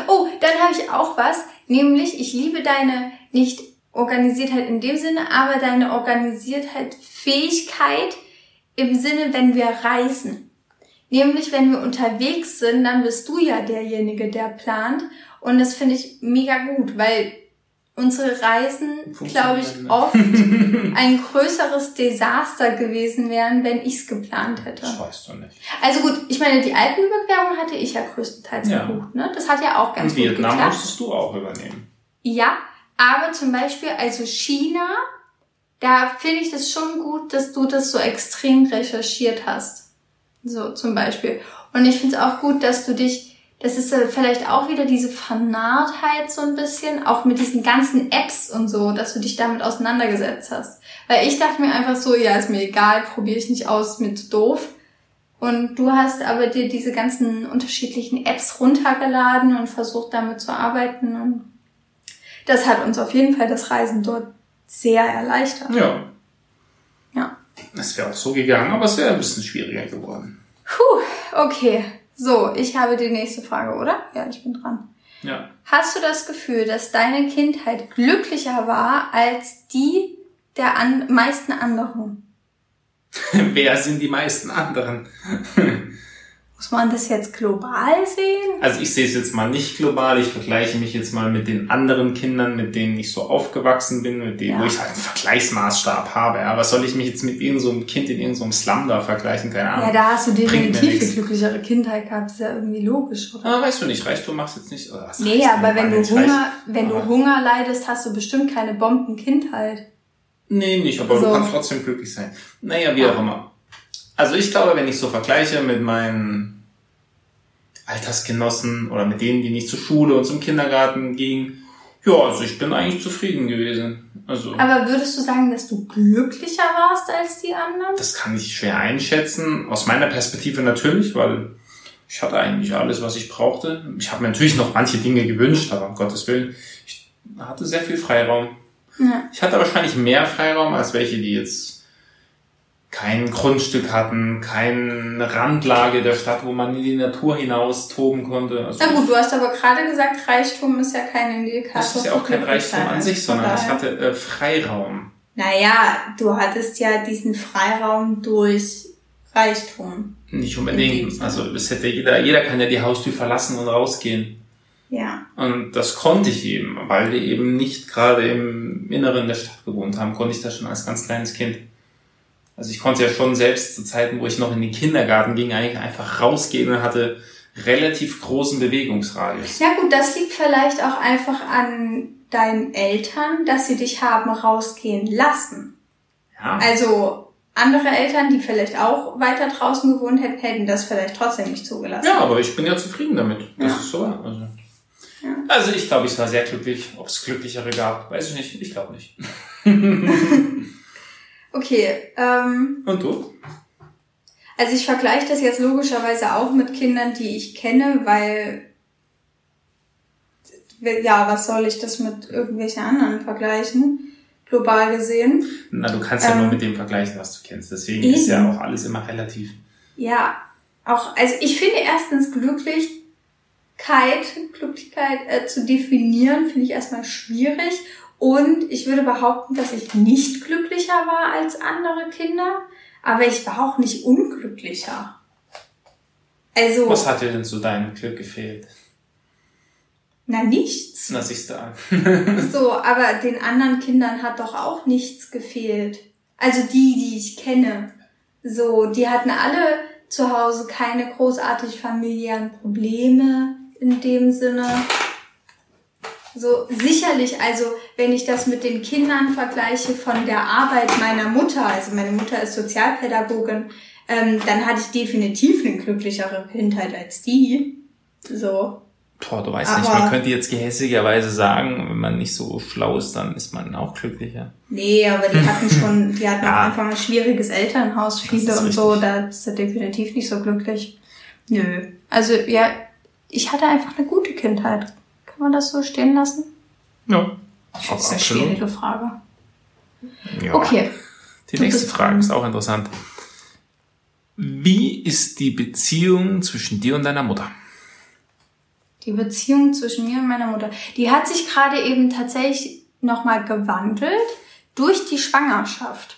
Speaker 1: Oh, dann habe ich auch was, nämlich ich liebe deine nicht Organisiertheit in dem Sinne, aber deine Organisiertheit Fähigkeit im Sinne, wenn wir reisen. Nämlich, wenn wir unterwegs sind, dann bist du ja derjenige, der plant. Und das finde ich mega gut, weil unsere Reisen, glaube ich, oft ein größeres Desaster gewesen wären, wenn ich es geplant hätte.
Speaker 2: Das weißt du nicht.
Speaker 1: Also gut, ich meine, die Alpenüberquerung hatte ich ja größtenteils ja. gebucht. Ne? Das hat ja auch ganz
Speaker 2: Und gut Vietnam geklappt. musstest du auch übernehmen.
Speaker 1: Ja, aber zum Beispiel, also China, da finde ich das schon gut, dass du das so extrem recherchiert hast. So zum Beispiel. Und ich finde es auch gut, dass du dich das ist vielleicht auch wieder diese Vernarrtheit so ein bisschen, auch mit diesen ganzen Apps und so, dass du dich damit auseinandergesetzt hast. Weil ich dachte mir einfach so, ja, ist mir egal, probiere ich nicht aus, mit doof. Und du hast aber dir diese ganzen unterschiedlichen Apps runtergeladen und versucht damit zu arbeiten. Und das hat uns auf jeden Fall das Reisen dort sehr erleichtert.
Speaker 2: Ja.
Speaker 1: Ja.
Speaker 2: Es wäre auch so gegangen, aber es wäre ein bisschen schwieriger geworden.
Speaker 1: Puh, okay. So, ich habe die nächste Frage, oder? Ja, ich bin dran.
Speaker 2: Ja.
Speaker 1: Hast du das Gefühl, dass deine Kindheit glücklicher war als die der an meisten anderen?
Speaker 2: Wer sind die meisten anderen?
Speaker 1: Muss man das jetzt global sehen?
Speaker 2: Also ich sehe es jetzt mal nicht global. Ich vergleiche mich jetzt mal mit den anderen Kindern, mit denen ich so aufgewachsen bin, mit denen, ja. wo ich halt einen Vergleichsmaßstab habe. Ja, was soll ich mich jetzt mit irgendeinem so Kind in irgendeinem so Slum da vergleichen? Keine Ahnung.
Speaker 1: Ja, da hast du definitiv eine glücklichere Kindheit gehabt. Das ist ja irgendwie logisch, oder?
Speaker 2: Aber weißt du nicht, Reichtum machst jetzt nicht. Oder
Speaker 1: nee, aber wenn du Hunger, wenn du Hunger leidest, hast du bestimmt keine Bombenkindheit.
Speaker 2: Nee, nicht, aber so. du kannst trotzdem glücklich sein. Naja, wie ja. auch immer. Also ich glaube, wenn ich so vergleiche mit meinen Altersgenossen oder mit denen, die nicht zur Schule und zum Kindergarten gingen, ja, also ich bin eigentlich zufrieden gewesen. Also,
Speaker 1: Aber würdest du sagen, dass du glücklicher warst als die anderen?
Speaker 2: Das kann ich schwer einschätzen. Aus meiner Perspektive natürlich, weil ich hatte eigentlich alles, was ich brauchte. Ich habe mir natürlich noch manche Dinge gewünscht, aber um Gottes Willen, ich hatte sehr viel Freiraum. Ja. Ich hatte wahrscheinlich mehr Freiraum als welche, die jetzt kein Grundstück hatten, keine Randlage der Stadt, wo man in die Natur hinaus toben konnte.
Speaker 1: Also Na gut, du hast aber gerade gesagt, Reichtum ist ja kein Indikator.
Speaker 2: Das ist ja auch kein Reichtum an sich, sondern ich hatte äh, Freiraum.
Speaker 1: Naja, du hattest ja diesen Freiraum durch Reichtum.
Speaker 2: Nicht unbedingt. Also es hätte jeder, jeder kann ja die Haustür verlassen und rausgehen.
Speaker 1: Ja.
Speaker 2: Und das konnte ich eben, weil wir eben nicht gerade im Inneren der Stadt gewohnt haben, konnte ich das schon als ganz kleines Kind. Also ich konnte ja schon selbst zu Zeiten, wo ich noch in den Kindergarten ging, eigentlich einfach rausgehen und hatte relativ großen Bewegungsradius.
Speaker 1: Ja gut, das liegt vielleicht auch einfach an deinen Eltern, dass sie dich haben rausgehen lassen. Ja. Also andere Eltern, die vielleicht auch weiter draußen gewohnt hätten, hätten das vielleicht trotzdem nicht zugelassen.
Speaker 2: Ja, aber ich bin ja zufrieden damit. Das ja. ist so. Also, ja. also ich glaube, ich war sehr glücklich. Ob es glücklichere gab, weiß ich nicht. Ich glaube nicht.
Speaker 1: okay. Ähm,
Speaker 2: Und du?
Speaker 1: Also ich vergleiche das jetzt logischerweise auch mit Kindern, die ich kenne, weil ja, was soll ich das mit irgendwelchen anderen vergleichen? Global gesehen.
Speaker 2: Na, du kannst ja ähm, nur mit dem vergleichen, was du kennst. Deswegen eben. ist ja auch alles immer relativ.
Speaker 1: Ja, auch, also ich finde erstens Glücklichkeit, Glücklichkeit äh, zu definieren, finde ich erstmal schwierig. Und ich würde behaupten, dass ich nicht glücklicher war als andere Kinder, aber ich war auch nicht unglücklicher. Also.
Speaker 2: Was hat dir denn zu deinem Glück gefehlt?
Speaker 1: Na, nichts.
Speaker 2: Na, siehst du an.
Speaker 1: so, aber den anderen Kindern hat doch auch nichts gefehlt. Also die, die ich kenne. So, die hatten alle zu Hause keine großartig familiären Probleme in dem Sinne. So, sicherlich, also, wenn ich das mit den Kindern vergleiche von der Arbeit meiner Mutter, also meine Mutter ist Sozialpädagogin, ähm, dann hatte ich definitiv eine glücklichere Kindheit als die. So.
Speaker 2: Boah, du weißt Aber nicht, man könnte jetzt gehässigerweise sagen, wenn man nicht so schlau ist, dann ist man auch glücklicher.
Speaker 1: Nee, aber die hatten schon, die hatten ja. einfach ein schwieriges Elternhaus, viele und richtig. so, da ist er definitiv nicht so glücklich. Nö. Also, ja, ich hatte einfach eine gute Kindheit. Kann man das so stehen lassen?
Speaker 2: Ja.
Speaker 1: Das ist eine schwierige Frage.
Speaker 2: Ja. Okay. Die nächste Frage ist auch interessant. Wie ist die Beziehung zwischen dir und deiner Mutter?
Speaker 1: Die Beziehung zwischen mir und meiner Mutter, die hat sich gerade eben tatsächlich nochmal gewandelt durch die Schwangerschaft.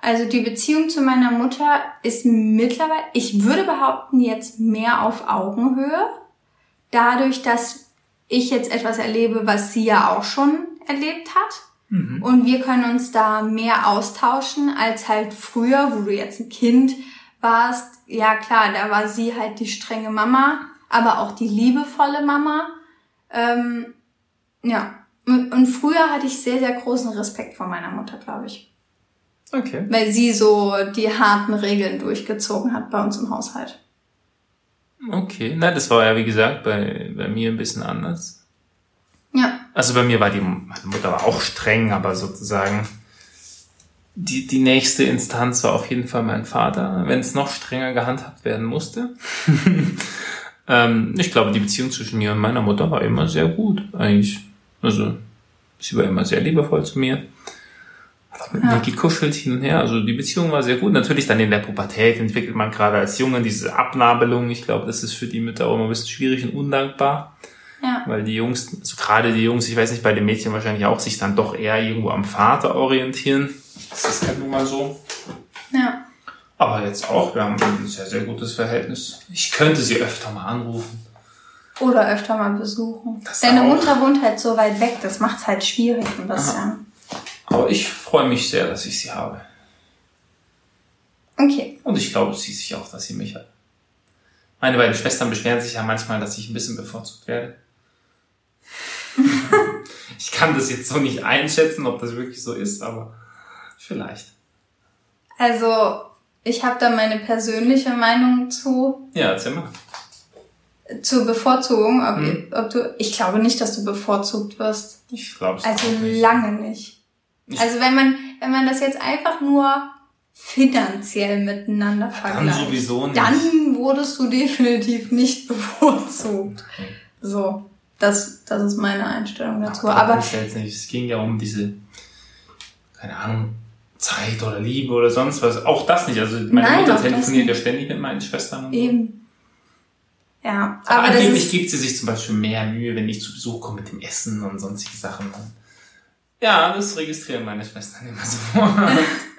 Speaker 1: Also die Beziehung zu meiner Mutter ist mittlerweile, ich würde behaupten, jetzt mehr auf Augenhöhe. Dadurch, dass ich jetzt etwas erlebe, was sie ja auch schon erlebt hat. Mhm. Und wir können uns da mehr austauschen als halt früher, wo du jetzt ein Kind warst. Ja klar, da war sie halt die strenge Mama aber auch die liebevolle Mama. Ähm, ja. Und früher hatte ich sehr, sehr großen Respekt vor meiner Mutter, glaube ich.
Speaker 2: Okay.
Speaker 1: Weil sie so die harten Regeln durchgezogen hat bei uns im Haushalt.
Speaker 2: Okay, na, das war ja wie gesagt bei, bei mir ein bisschen anders.
Speaker 1: Ja.
Speaker 2: Also bei mir war die meine Mutter war auch streng, aber sozusagen die, die nächste Instanz war auf jeden Fall mein Vater, wenn es noch strenger gehandhabt werden musste. Ähm, ich glaube, die Beziehung zwischen mir und meiner Mutter war immer sehr gut, eigentlich. Also, sie war immer sehr liebevoll zu mir. Hat mit ja. mir gekuschelt hin und her. Also die Beziehung war sehr gut. Natürlich dann in der Pubertät entwickelt man gerade als Junge diese Abnabelung. Ich glaube, das ist für die Mütter auch immer ein bisschen schwierig und undankbar. Weil die Jungs, also gerade die Jungs, ich weiß nicht, bei den Mädchen wahrscheinlich auch, sich dann doch eher irgendwo am Vater orientieren. Das ist halt nun mal so.
Speaker 1: Ja.
Speaker 2: Aber jetzt auch, wir haben ein sehr, sehr gutes Verhältnis. Ich könnte sie öfter mal anrufen.
Speaker 1: Oder öfter mal besuchen. Das Deine auch. Mutter wohnt halt so weit weg, das macht's halt schwierig ein bisschen.
Speaker 2: Aber ich freue mich sehr, dass ich sie habe.
Speaker 1: Okay.
Speaker 2: Und ich glaube sie sich auch, dass sie mich hat. Meine beiden Schwestern beschweren sich ja manchmal, dass ich ein bisschen bevorzugt werde. ich kann das jetzt so nicht einschätzen, ob das wirklich so ist, aber vielleicht.
Speaker 1: Also, ich habe da meine persönliche Meinung zu.
Speaker 2: Ja, erzähl mal.
Speaker 1: Zur Bevorzugung, ob, hm. ob du, ich glaube nicht, dass du bevorzugt wirst.
Speaker 2: Ich glaube
Speaker 1: Also nicht. lange nicht. Ich also wenn man, wenn man das jetzt einfach nur finanziell miteinander vergleicht,
Speaker 2: dann sowieso nicht.
Speaker 1: Dann wurdest du definitiv nicht bevorzugt. So, das, das ist meine Einstellung dazu.
Speaker 2: Ach, Aber es ging ja um diese, keine Ahnung, Zeit oder Liebe oder sonst was. Auch das nicht. Also meine Nein, Mutter telefoniert ja ständig mit meinen Schwestern. Und
Speaker 1: Eben. Ja,
Speaker 2: aber, aber angeblich gibt sie sich zum Beispiel mehr Mühe, wenn ich zu Besuch komme mit dem Essen und sonstige Sachen. Ja, das registrieren meine Schwestern immer so.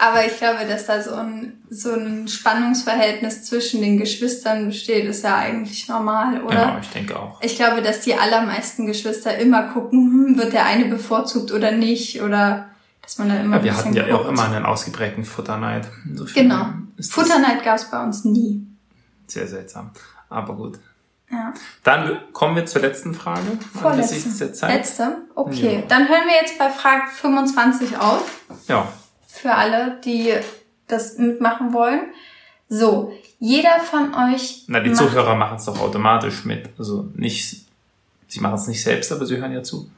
Speaker 1: aber ich glaube, dass da so ein, so ein Spannungsverhältnis zwischen den Geschwistern besteht, ist ja eigentlich normal, oder?
Speaker 2: Ja, ich denke auch.
Speaker 1: Ich glaube, dass die allermeisten Geschwister immer gucken, hm, wird der eine bevorzugt oder nicht, oder dass man da immer
Speaker 2: ja, wir hatten ja guckt. auch immer einen ausgeprägten Futterneid.
Speaker 1: Insofern genau. Futterneid gab es bei uns nie.
Speaker 2: Sehr seltsam. Aber gut.
Speaker 1: Ja.
Speaker 2: Dann kommen wir zur letzten Frage.
Speaker 1: Vorletzte.
Speaker 2: Zeit.
Speaker 1: Letzte? Okay.
Speaker 2: Ja.
Speaker 1: Dann hören wir jetzt bei Frage 25 auf.
Speaker 2: Ja.
Speaker 1: Für alle, die das mitmachen wollen. So, jeder von euch.
Speaker 2: Na, die
Speaker 1: macht-
Speaker 2: Zuhörer machen es doch automatisch mit. Also nicht, sie machen es nicht selbst, aber sie hören ja zu.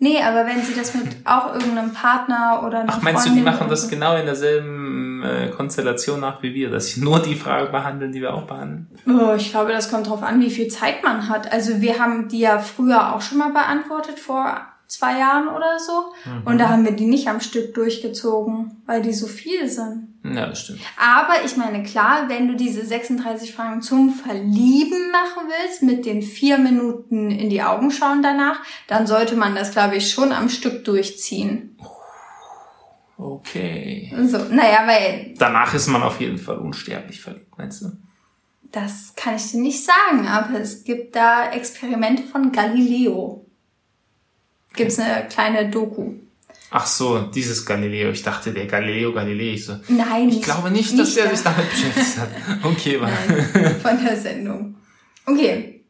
Speaker 1: Nee, aber wenn sie das mit auch irgendeinem Partner oder einer
Speaker 2: Ach, meinst du, die
Speaker 1: Freundin
Speaker 2: machen das genau in derselben äh, Konstellation nach wie wir, dass sie nur die Frage behandeln, die wir auch behandeln?
Speaker 1: Oh, ich glaube, das kommt drauf an, wie viel Zeit man hat. Also wir haben die ja früher auch schon mal beantwortet, vor zwei Jahren oder so.
Speaker 2: Mhm.
Speaker 1: Und da haben wir die nicht am Stück durchgezogen, weil die so viele sind.
Speaker 2: Ja, das stimmt.
Speaker 1: Aber ich meine, klar, wenn du diese 36 Fragen zum Verlieben machen willst, mit den vier Minuten in die Augen schauen danach, dann sollte man das, glaube ich, schon am Stück durchziehen.
Speaker 2: Okay.
Speaker 1: So, naja, weil
Speaker 2: Danach ist man auf jeden Fall unsterblich verliebt, meinst du?
Speaker 1: das kann ich dir nicht sagen, aber es gibt da Experimente von Galileo. Gibt's eine kleine Doku.
Speaker 2: Ach so, dieses Galileo. Ich dachte, der Galileo Galilei. Ich, so,
Speaker 1: Nein,
Speaker 2: ich glaube nicht, dass der sich damit beschäftigt hat. Okay, war.
Speaker 1: Von der Sendung. Okay.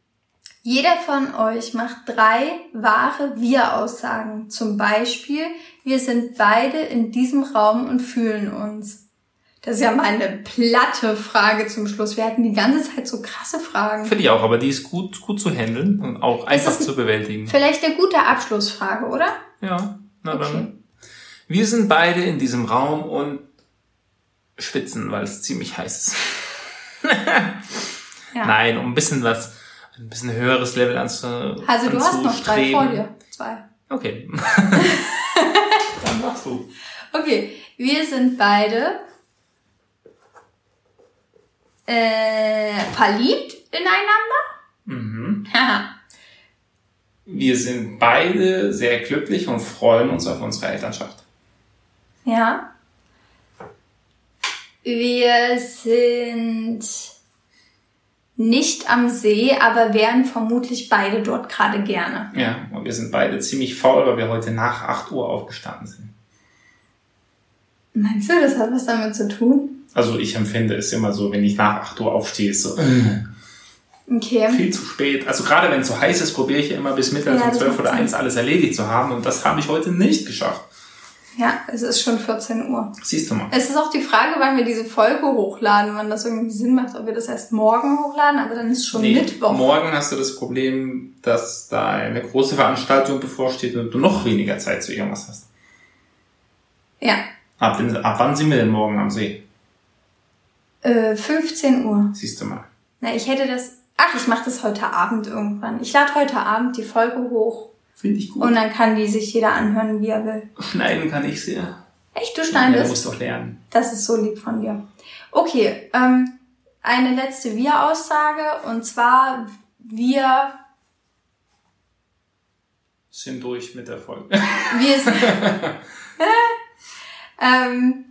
Speaker 1: Jeder von euch macht drei wahre Wir-Aussagen. Zum Beispiel, wir sind beide in diesem Raum und fühlen uns. Das ist ja mal eine platte Frage zum Schluss. Wir hatten die ganze Zeit so krasse Fragen.
Speaker 2: Finde ich auch, aber die ist gut, gut zu handeln und auch einfach
Speaker 1: ist-
Speaker 2: zu bewältigen.
Speaker 1: Vielleicht eine gute Abschlussfrage, oder?
Speaker 2: Ja, na
Speaker 1: Okay.
Speaker 2: dann. Wir sind beide in diesem Raum und schwitzen, weil es ziemlich heiß ist.
Speaker 1: Ja.
Speaker 2: Nein, um ein bisschen was, ein bisschen höheres Level anzu,
Speaker 1: Also du hast noch drei
Speaker 2: anzustreben.
Speaker 1: vor dir. Zwei.
Speaker 2: Okay. dann machst du.
Speaker 1: Okay, wir sind beide äh, verliebt ineinander.
Speaker 2: Mhm. Wir sind beide sehr glücklich und freuen uns auf unsere Elternschaft.
Speaker 1: Ja. Wir sind nicht am See, aber wären vermutlich beide dort gerade gerne.
Speaker 2: Ja, und wir sind beide ziemlich faul, weil wir heute nach 8 Uhr aufgestanden sind.
Speaker 1: Meinst du, das hat was damit zu tun?
Speaker 2: Also ich empfinde es immer so, wenn ich nach 8 Uhr aufstehe, ist so äh,
Speaker 1: Okay.
Speaker 2: viel zu spät. Also gerade wenn es so heiß ist, probiere ich ja immer bis mittags
Speaker 1: Ja,
Speaker 2: um
Speaker 1: das
Speaker 2: 12
Speaker 1: macht
Speaker 2: oder
Speaker 1: Sinn.
Speaker 2: 1 alles erledigt zu haben und das habe ich heute nicht geschafft.
Speaker 1: Ja, es ist schon 14 Uhr.
Speaker 2: Siehst du mal.
Speaker 1: Es ist auch die Frage, wann wir diese Folge hochladen, wann das irgendwie Sinn macht, ob wir das erst morgen hochladen, aber dann ist schon
Speaker 2: Nee,
Speaker 1: Mittwoch.
Speaker 2: morgen hast du das Problem, dass da eine große Veranstaltung bevorsteht und du noch weniger Zeit zu irgendwas hast.
Speaker 1: Ja.
Speaker 2: Ab, ab wann sind wir denn morgen am See?
Speaker 1: Äh, 15 Uhr.
Speaker 2: Siehst du mal.
Speaker 1: Na, ich hätte das. Ach, ich mache das heute Abend irgendwann. Ich lade heute Abend die Folge hoch
Speaker 2: Finde ich gut.
Speaker 1: und dann kann die sich jeder anhören, wie er will.
Speaker 2: Schneiden kann ich sehr.
Speaker 1: Echt, du
Speaker 2: Ja, du
Speaker 1: schneidest?
Speaker 2: musst doch lernen.
Speaker 1: Das ist so lieb von dir. Okay, ähm, eine letzte Wir-Aussage und zwar wir,
Speaker 2: Sind durch mit der Folge.
Speaker 1: wir sind, ähm,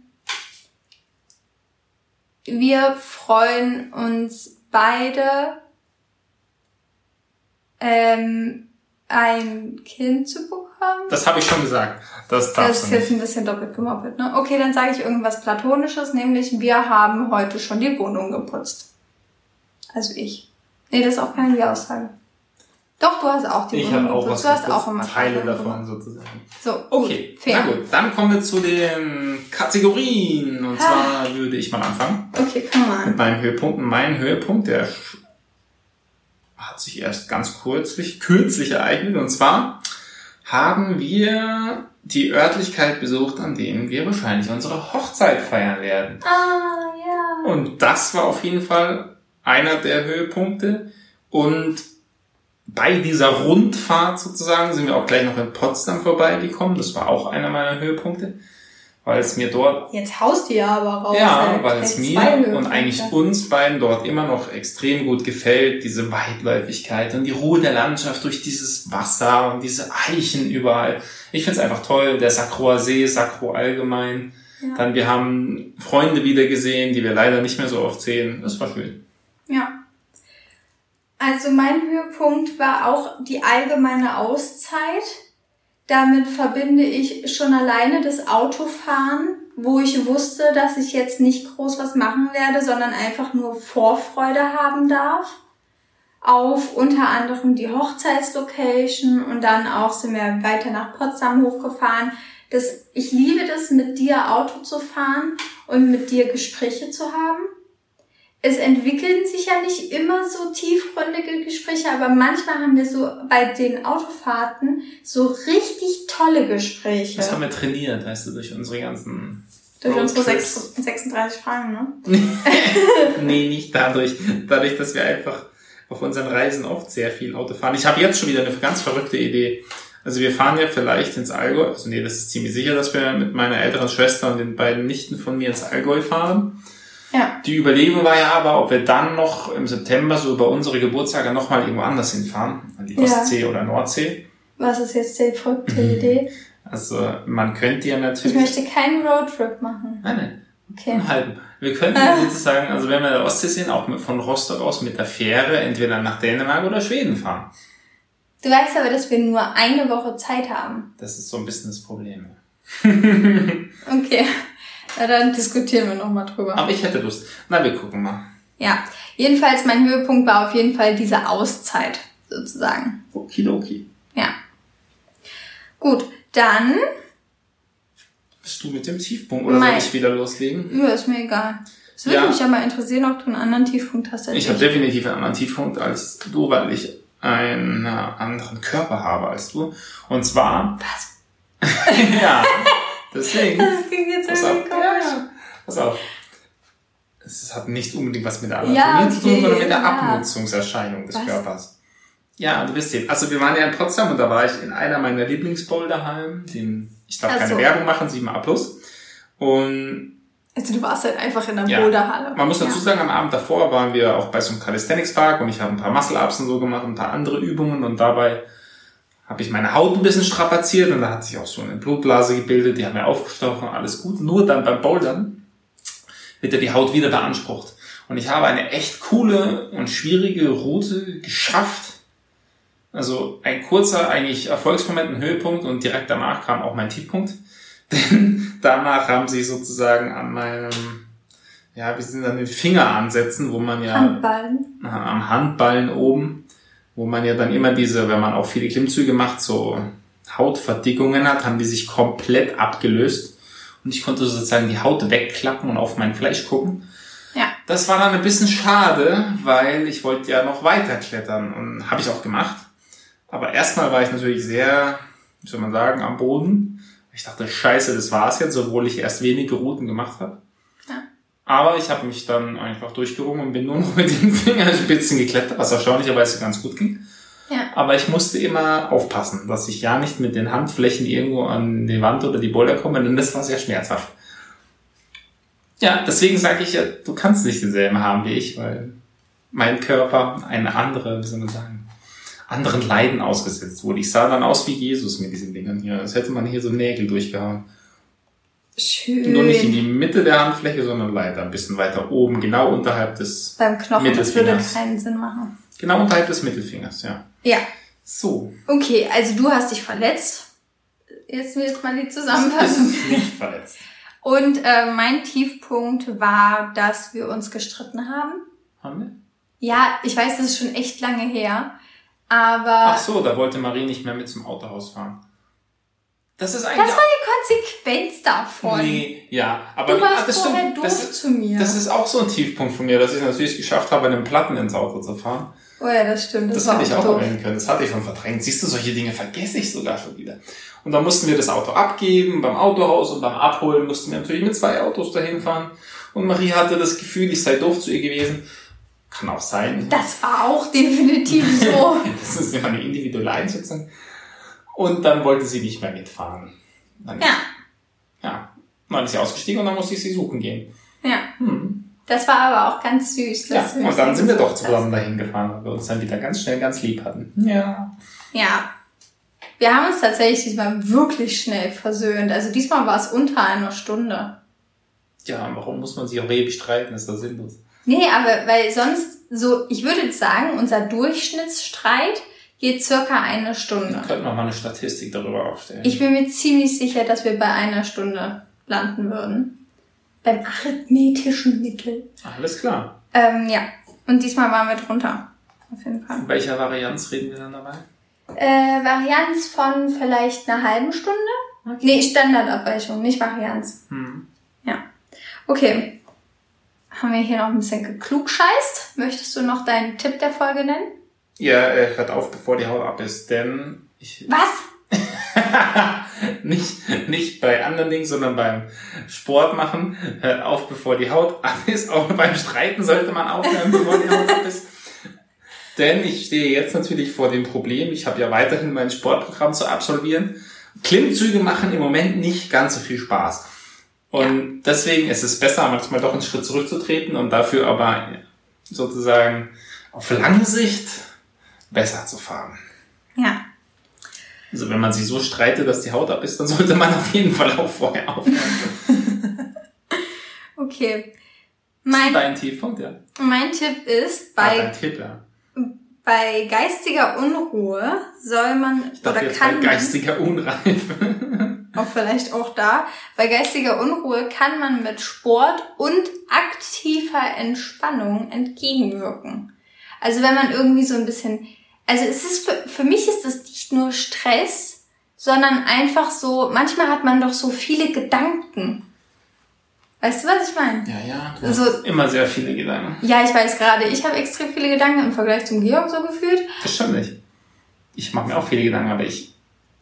Speaker 1: wir freuen uns beide, ähm, ein Kind zu bekommen.
Speaker 2: Das habe ich schon gesagt. Das
Speaker 1: Das ist jetzt ein bisschen doppelt gemoppelt, ne? Okay, dann sage ich irgendwas Platonisches, nämlich wir haben heute schon die Wohnung geputzt. Also ich. Nee, das ist auch keine Wir-Aussage. Doch, du hast auch die
Speaker 2: Ich habe auch was
Speaker 1: Du hast auch immer
Speaker 2: Teile davon sozusagen.
Speaker 1: So,
Speaker 2: Okay,
Speaker 1: fair.
Speaker 2: na gut. Dann kommen wir zu den Kategorien. Und
Speaker 1: Ah.
Speaker 2: zwar würde ich mal anfangen
Speaker 1: Okay, come
Speaker 2: mit
Speaker 1: on.
Speaker 2: meinen Höhepunkten. Mein Höhepunkt, der hat sich erst ganz kürzlich, kürzlich ereignet. Und zwar haben wir die Örtlichkeit besucht, an denen wir wahrscheinlich unsere Hochzeit feiern werden.
Speaker 1: Ah, ja.
Speaker 2: Und das war auf jeden Fall einer der Höhepunkte. Und bei dieser Rundfahrt sozusagen sind wir auch gleich noch in Potsdam vorbeigekommen. Das war auch einer meiner Höhepunkte, weil es mir dort,
Speaker 1: Jetzt haust du ja aber raus.
Speaker 2: ja,
Speaker 1: ey.
Speaker 2: weil es mir und eigentlich uns beiden dort immer noch extrem gut gefällt, diese Weitläufigkeit und die Ruhe der Landschaft durch dieses Wasser und diese Eichen überall. Ich find's einfach toll. Der Sacroer See, Sacro allgemein.
Speaker 1: Ja.
Speaker 2: Dann, wir haben Freunde wieder gesehen, die wir leider nicht mehr so oft sehen. Das war schön.
Speaker 1: Ja. Also mein Höhepunkt war auch die allgemeine Auszeit. Damit verbinde ich schon alleine das Autofahren wo ich wusste, dass ich jetzt nicht groß was machen werde, sondern einfach nur Vorfreude haben darf auf unter anderem die Hochzeitslocation und dann auch sind wir weiter nach Potsdam hochgefahren. Das, ich liebe das, mit dir Auto zu fahren und mit dir Gespräche zu haben. Es entwickeln sich ja nicht immer so tiefgründige Gespräche, aber manchmal haben wir so bei den Autofahrten so richtig tolle Gespräche.
Speaker 2: Das haben wir trainiert, weißt du, durch unsere ganzen
Speaker 1: durch unsere 36 Fragen, ne?
Speaker 2: nee, nicht dadurch. Dadurch, dass wir einfach auf unseren Reisen oft sehr viel Auto fahren. Ich habe jetzt schon wieder eine ganz verrückte Idee. Also wir fahren ja vielleicht ins Allgäu, also nee, das ist ziemlich sicher, dass wir mit meiner älteren Schwester und den beiden Nichten von mir ins Allgäu fahren.
Speaker 1: Ja.
Speaker 2: Die Überlegung war ja aber, ob wir dann noch im September so über unsere Geburtstage nochmal irgendwo anders hinfahren, an die Ostsee ja. oder Nordsee.
Speaker 1: Was ist jetzt die verrückte Idee?
Speaker 2: Also man könnte ja natürlich...
Speaker 1: Ich möchte keinen Roadtrip machen.
Speaker 2: Nein, nein. Okay. Einen halben. Wir könnten sozusagen, also wenn wir in der Ostsee sind, auch von Rostock aus mit der Fähre entweder nach Dänemark oder Schweden fahren.
Speaker 1: Du weißt aber, dass wir nur eine Woche Zeit haben.
Speaker 2: Das ist so ein bisschen das Problem.
Speaker 1: okay. Na, dann diskutieren wir nochmal drüber.
Speaker 2: Aber ich hätte Lust. Na, wir gucken mal.
Speaker 1: Ja. Jedenfalls, mein Höhepunkt war auf jeden Fall diese Auszeit, sozusagen.
Speaker 2: Okidoki.
Speaker 1: Ja. Gut, dann
Speaker 2: bist du mit dem Tiefpunkt oder mein, soll ich wieder loslegen?
Speaker 1: Ja, ist mir egal. Es würde ja. mich aber interessieren, ob du einen anderen Tiefpunkt hast
Speaker 2: als ich. Ich habe definitiv einen anderen Tiefpunkt als du, weil ich einen anderen Körper habe als du. Und zwar...
Speaker 1: Was?
Speaker 2: ja, deswegen...
Speaker 1: Das ging jetzt pass
Speaker 2: auf, ja, ja. Pass auf. Es hat nicht unbedingt was mit der Anatomie ja, okay, zu tun, sondern mit der ja. Abnutzungserscheinung des was? Körpers. Ja, du wirst sehen. Also wir waren ja in Potsdam und da war ich in einer meiner Lieblingsboulderhallen, dem ich darf keine so. Werbung machen, 7a plus. Und
Speaker 1: also du warst halt einfach in der ja, Boulderhalle.
Speaker 2: Man muss dazu sagen, am Abend davor waren wir auch bei so einem Calisthenics Park und ich habe ein paar Muscle-Ups und so gemacht, ein paar andere Übungen und dabei habe ich meine Haut ein bisschen strapaziert und da hat sich auch so eine Blutblase gebildet, die haben wir aufgestochen, alles gut. Nur dann beim Bouldern wird ja die Haut wieder beansprucht. Und ich habe eine echt coole und schwierige Route geschafft, also ein kurzer eigentlich Erfolgsmoment, ein Höhepunkt und direkt danach kam auch mein Tiefpunkt. Denn danach haben sie sozusagen an meinem, ja, wie sind dann den Fingeransätzen, wo man ja am Handballen oben, wo man ja dann immer diese, wenn man auch viele Klimmzüge macht, so Hautverdickungen hat, haben die sich komplett abgelöst. Und ich konnte sozusagen die Haut wegklappen und auf mein Fleisch gucken.
Speaker 1: Ja.
Speaker 2: Das war dann ein bisschen schade, weil ich wollte ja noch weiter klettern und habe ich auch gemacht. Aber erstmal war ich natürlich sehr, wie soll man sagen, am Boden. Ich dachte, scheiße, das war's jetzt, obwohl ich erst wenige Routen gemacht habe. Aber ich habe mich dann einfach durchgerungen und bin nur noch mit den Fingerspitzen geklettert, was erstaunlicherweise ganz gut ging.
Speaker 1: Ja.
Speaker 2: Aber ich musste immer aufpassen, dass ich ja nicht mit den Handflächen irgendwo an die Wand oder die Boulder komme, denn das war sehr schmerzhaft. Ja, deswegen sage ich ja, du kannst nicht denselben haben wie ich, weil mein Körper eine andere, wie soll man sagen, anderen Leiden ausgesetzt wurde. Ich sah dann aus wie Jesus mit diesen Dingern hier. Als hätte man hier so Nägel durchgehauen.
Speaker 1: Schön.
Speaker 2: Nur nicht in die Mitte der Handfläche, sondern leider ein bisschen weiter oben, genau unterhalb des
Speaker 1: Beim Knochen, das würde keinen Sinn machen.
Speaker 2: Genau unterhalb des Mittelfingers, ja.
Speaker 1: Ja.
Speaker 2: So.
Speaker 1: Okay, also du hast dich verletzt. Jetzt wird mal die Zusammenfassung.
Speaker 2: Nicht verletzt.
Speaker 1: Und äh, mein Tiefpunkt war, dass wir uns gestritten haben.
Speaker 2: Haben wir?
Speaker 1: Ja, ich weiß, das ist schon echt lange her. Aber.
Speaker 2: Ach so, da wollte Marie nicht mehr mit zum Autohaus fahren. Das ist eigentlich.
Speaker 1: Das war die Konsequenz davon.
Speaker 2: Nee, ja, aber
Speaker 1: du warst
Speaker 2: das
Speaker 1: vorher doof
Speaker 2: das,
Speaker 1: zu mir.
Speaker 2: Das ist auch so ein Tiefpunkt von mir, dass ich natürlich geschafft habe, einen Platten ins Auto zu fahren.
Speaker 1: Oh ja, das stimmt.
Speaker 2: Das, das hätte ich auch erwähnen können. Das hatte ich schon verdrängt. Siehst du, solche Dinge vergesse ich sogar schon wieder. Und dann mussten wir das Auto abgeben beim Autohaus und beim Abholen mussten wir natürlich mit zwei Autos dahin fahren. Und Marie hatte das Gefühl, ich sei doof zu ihr gewesen. Kann auch sein.
Speaker 1: Das war auch definitiv so.
Speaker 2: das ist ja eine individuelle Einschätzung. Und dann wollte sie nicht mehr mitfahren. Dann,
Speaker 1: ja.
Speaker 2: Ja. Dann ist sie ausgestiegen und dann musste ich sie suchen gehen.
Speaker 1: Ja.
Speaker 2: Hm.
Speaker 1: Das war aber auch ganz süß.
Speaker 2: Ja, und dann sind wir doch zusammen dahin gefahren, weil wir uns dann wieder ganz schnell ganz lieb hatten. Ja.
Speaker 1: Ja. Wir haben uns tatsächlich diesmal wirklich schnell versöhnt. Also diesmal war es unter einer Stunde.
Speaker 2: Ja, warum muss man sich auch ewig streiten? Ist das sinnlos.
Speaker 1: Nee, aber weil sonst so, ich würde sagen, unser Durchschnittsstreit geht circa eine Stunde.
Speaker 2: Wir könnten noch mal eine Statistik darüber aufstellen.
Speaker 1: Ich bin mir ziemlich sicher, dass wir bei einer Stunde landen würden. Beim arithmetischen Mittel.
Speaker 2: Alles klar.
Speaker 1: Ähm, ja. Und diesmal waren wir drunter. Auf jeden Fall.
Speaker 2: In welcher Varianz reden wir dann dabei?
Speaker 1: Äh, Varianz von vielleicht einer halben Stunde? Okay. Nee, Standardabweichung, nicht Varianz. Hm. Ja. Okay. Haben wir hier noch ein bisschen geklugscheißt? Möchtest du noch deinen Tipp der Folge nennen?
Speaker 2: Ja, äh, hört auf, bevor die Haut ab ist, denn ich.
Speaker 1: Was?
Speaker 2: nicht, nicht bei anderen Dingen, sondern beim Sport machen. Hört auf, bevor die Haut ab ist. Auch beim Streiten sollte man aufhören, bevor die Haut ab ist. Denn ich stehe jetzt natürlich vor dem Problem, ich habe ja weiterhin mein Sportprogramm zu absolvieren. Klimmzüge machen im Moment nicht ganz so viel Spaß. Und ja. deswegen ist es besser, manchmal doch einen Schritt zurückzutreten und dafür aber sozusagen auf lange Sicht besser zu fahren.
Speaker 1: Ja.
Speaker 2: Also wenn man sich so streitet, dass die Haut ab ist, dann sollte man auf jeden Fall auch vorher aufhören.
Speaker 1: okay.
Speaker 2: Mein, dein Tiefpunkt, ja.
Speaker 1: Mein Tipp ist, bei,
Speaker 2: ah, Tipp, ja.
Speaker 1: bei geistiger Unruhe soll man
Speaker 2: ich oder jetzt kann bei geistiger Unreife.
Speaker 1: auch vielleicht auch da. Bei geistiger Unruhe kann man mit Sport und aktiver Entspannung entgegenwirken. Also wenn man irgendwie so ein bisschen also es ist für, für mich ist das nicht nur Stress, sondern einfach so, manchmal hat man doch so viele Gedanken. Weißt du, was ich meine?
Speaker 2: Ja, ja. Du also, hast immer sehr viele Gedanken.
Speaker 1: Ja, ich weiß gerade, ich habe extrem viele Gedanken im Vergleich zum Georg so gefühlt.
Speaker 2: Das stimmt nicht. Ich mache mir auch viele Gedanken, aber ich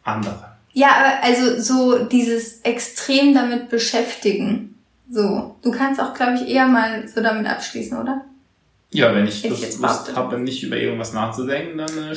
Speaker 2: andere.
Speaker 1: Ja, aber also so dieses extrem damit beschäftigen. So, du kannst auch, glaube ich, eher mal so damit abschließen, oder?
Speaker 2: Ja, wenn ich, ich Lust habe, nicht über irgendwas nachzudenken, dann äh,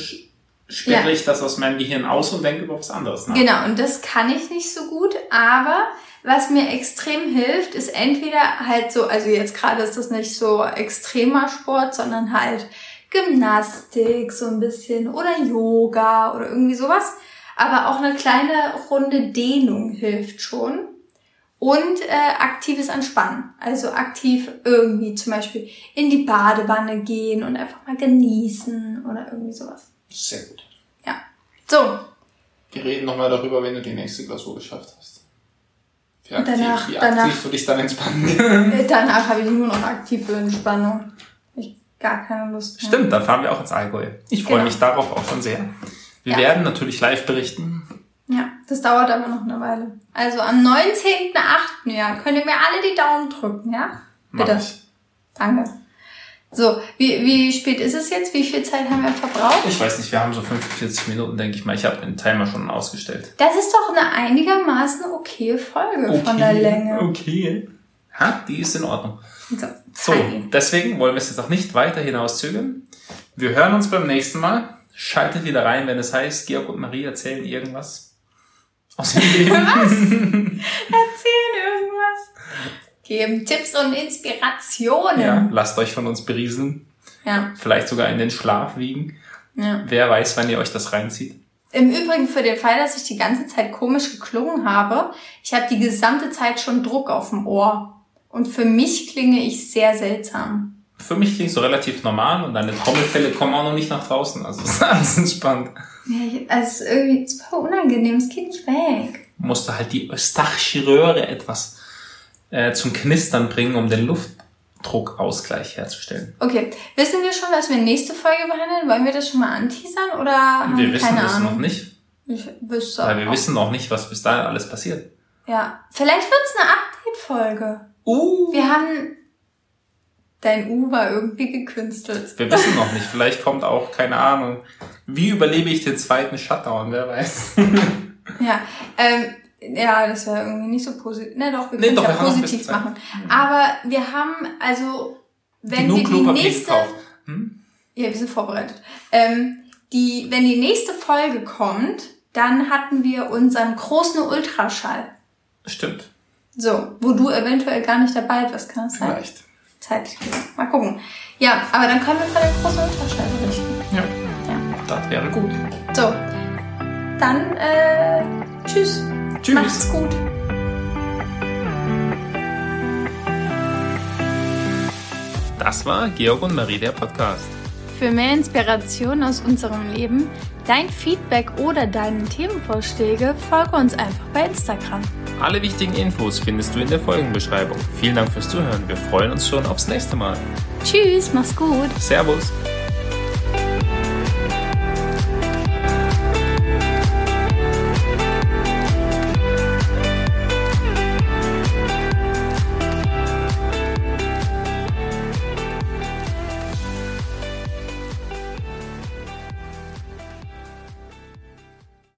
Speaker 2: sperre ja. ich das aus meinem Gehirn aus und denke über was anderes nach.
Speaker 1: Genau, und das kann ich nicht so gut, aber was mir extrem hilft, ist entweder halt so, also jetzt gerade ist das nicht so extremer Sport, sondern halt Gymnastik so ein bisschen oder Yoga oder irgendwie sowas. Aber auch eine kleine Runde Dehnung hilft schon und äh, aktives Entspannen. Also aktiv irgendwie zum Beispiel in die Badewanne gehen und einfach mal genießen oder irgendwie sowas.
Speaker 2: Sehr gut.
Speaker 1: Ja. So.
Speaker 2: Wir reden nochmal darüber, wenn du die nächste Klausur geschafft hast.
Speaker 1: Wie aktiv, danach,
Speaker 2: wie
Speaker 1: danach,
Speaker 2: aktiv du dich dann entspannen
Speaker 1: Danach habe ich nur noch aktive Entspannung. Ich gar keine Lust
Speaker 2: mehr. Stimmt, dann fahren wir auch ins Allgäu. Ich freue genau. mich darauf auch schon sehr. Wir ja. werden natürlich live berichten.
Speaker 1: Ja, das dauert aber noch eine Weile. Also am 19.8. ja, könnt ihr mir alle die Daumen drücken, ja? Bitte. Danke. So, wie, wie spät ist es jetzt? Wie viel Zeit haben wir verbraucht?
Speaker 2: Ich weiß nicht, wir haben so 45 Minuten, denke ich mal. Ich habe den Timer schon ausgestellt.
Speaker 1: Das ist doch eine einigermaßen okaye Folge okay, von der Länge.
Speaker 2: Okay. Ha, die ist in Ordnung. So, so deswegen wollen wir es jetzt auch nicht weiter hinauszögern. Wir hören uns beim nächsten Mal. Schaltet wieder rein, wenn es heißt, Georg und Marie erzählen irgendwas
Speaker 1: aus dem Leben. Was? Erzählen irgendwas. Geben Tipps und Inspirationen.
Speaker 2: Ja, lasst euch von uns berieseln.
Speaker 1: Ja.
Speaker 2: Vielleicht sogar in den Schlaf wiegen.
Speaker 1: Ja.
Speaker 2: Wer weiß, wann ihr euch das reinzieht.
Speaker 1: Im Übrigen für den Fall, dass ich die ganze Zeit komisch geklungen habe, ich habe die gesamte Zeit schon Druck auf dem Ohr. Und für mich klinge ich sehr seltsam.
Speaker 2: Für mich klingt so relativ normal und deine Trommelfälle kommen auch noch nicht nach draußen. Also ist alles entspannt.
Speaker 1: Ja, also irgendwie super unangenehm, es geht nicht weg.
Speaker 2: Musste halt die eustachische Röhre etwas äh, zum Knistern bringen, um den Luftdruckausgleich herzustellen.
Speaker 1: Okay, wissen wir schon, was wir nächste Folge behandeln? Wollen wir das schon mal anteasern oder haben wir
Speaker 2: wissen
Speaker 1: keine
Speaker 2: das
Speaker 1: Ahnung?
Speaker 2: noch nicht.
Speaker 1: Ich wüsste
Speaker 2: Weil wir auch. wissen noch nicht, was bis dahin alles passiert.
Speaker 1: Ja, vielleicht wird's eine Update-Folge.
Speaker 2: Uh.
Speaker 1: Wir haben Dein U war irgendwie gekünstelt.
Speaker 2: Wir wissen noch nicht. Vielleicht kommt auch, keine Ahnung. Wie überlebe ich den zweiten Shutdown? Wer weiß.
Speaker 1: ja, ähm, ja, das wäre irgendwie nicht so positiv. Ne, doch, wir können nee, es ja positiv machen. Aber wir haben, also, wenn wir die nächste... Hm? Ja, wir sind vorbereitet. Ähm, die, wenn die nächste Folge kommt, dann hatten wir unseren großen Ultraschall.
Speaker 2: Stimmt.
Speaker 1: So, wo du eventuell gar nicht dabei bist, kann das
Speaker 2: sein? Vielleicht
Speaker 1: zeitlich Mal gucken. Ja, aber dann können wir von der großen Ultraschall berichten.
Speaker 2: Ja. Das wäre gut.
Speaker 1: So. Dann, äh, tschüss.
Speaker 2: Tschüss.
Speaker 1: Macht's gut.
Speaker 2: Das war Georg und Marie, der Podcast.
Speaker 1: Für mehr Inspiration aus unserem Leben, dein Feedback oder deine Themenvorschläge, folge uns einfach bei Instagram.
Speaker 2: Alle wichtigen Infos findest du in der Folgenbeschreibung. Vielen Dank fürs Zuhören. Wir freuen uns schon aufs nächste Mal.
Speaker 1: Tschüss, mach's gut.
Speaker 2: Servus.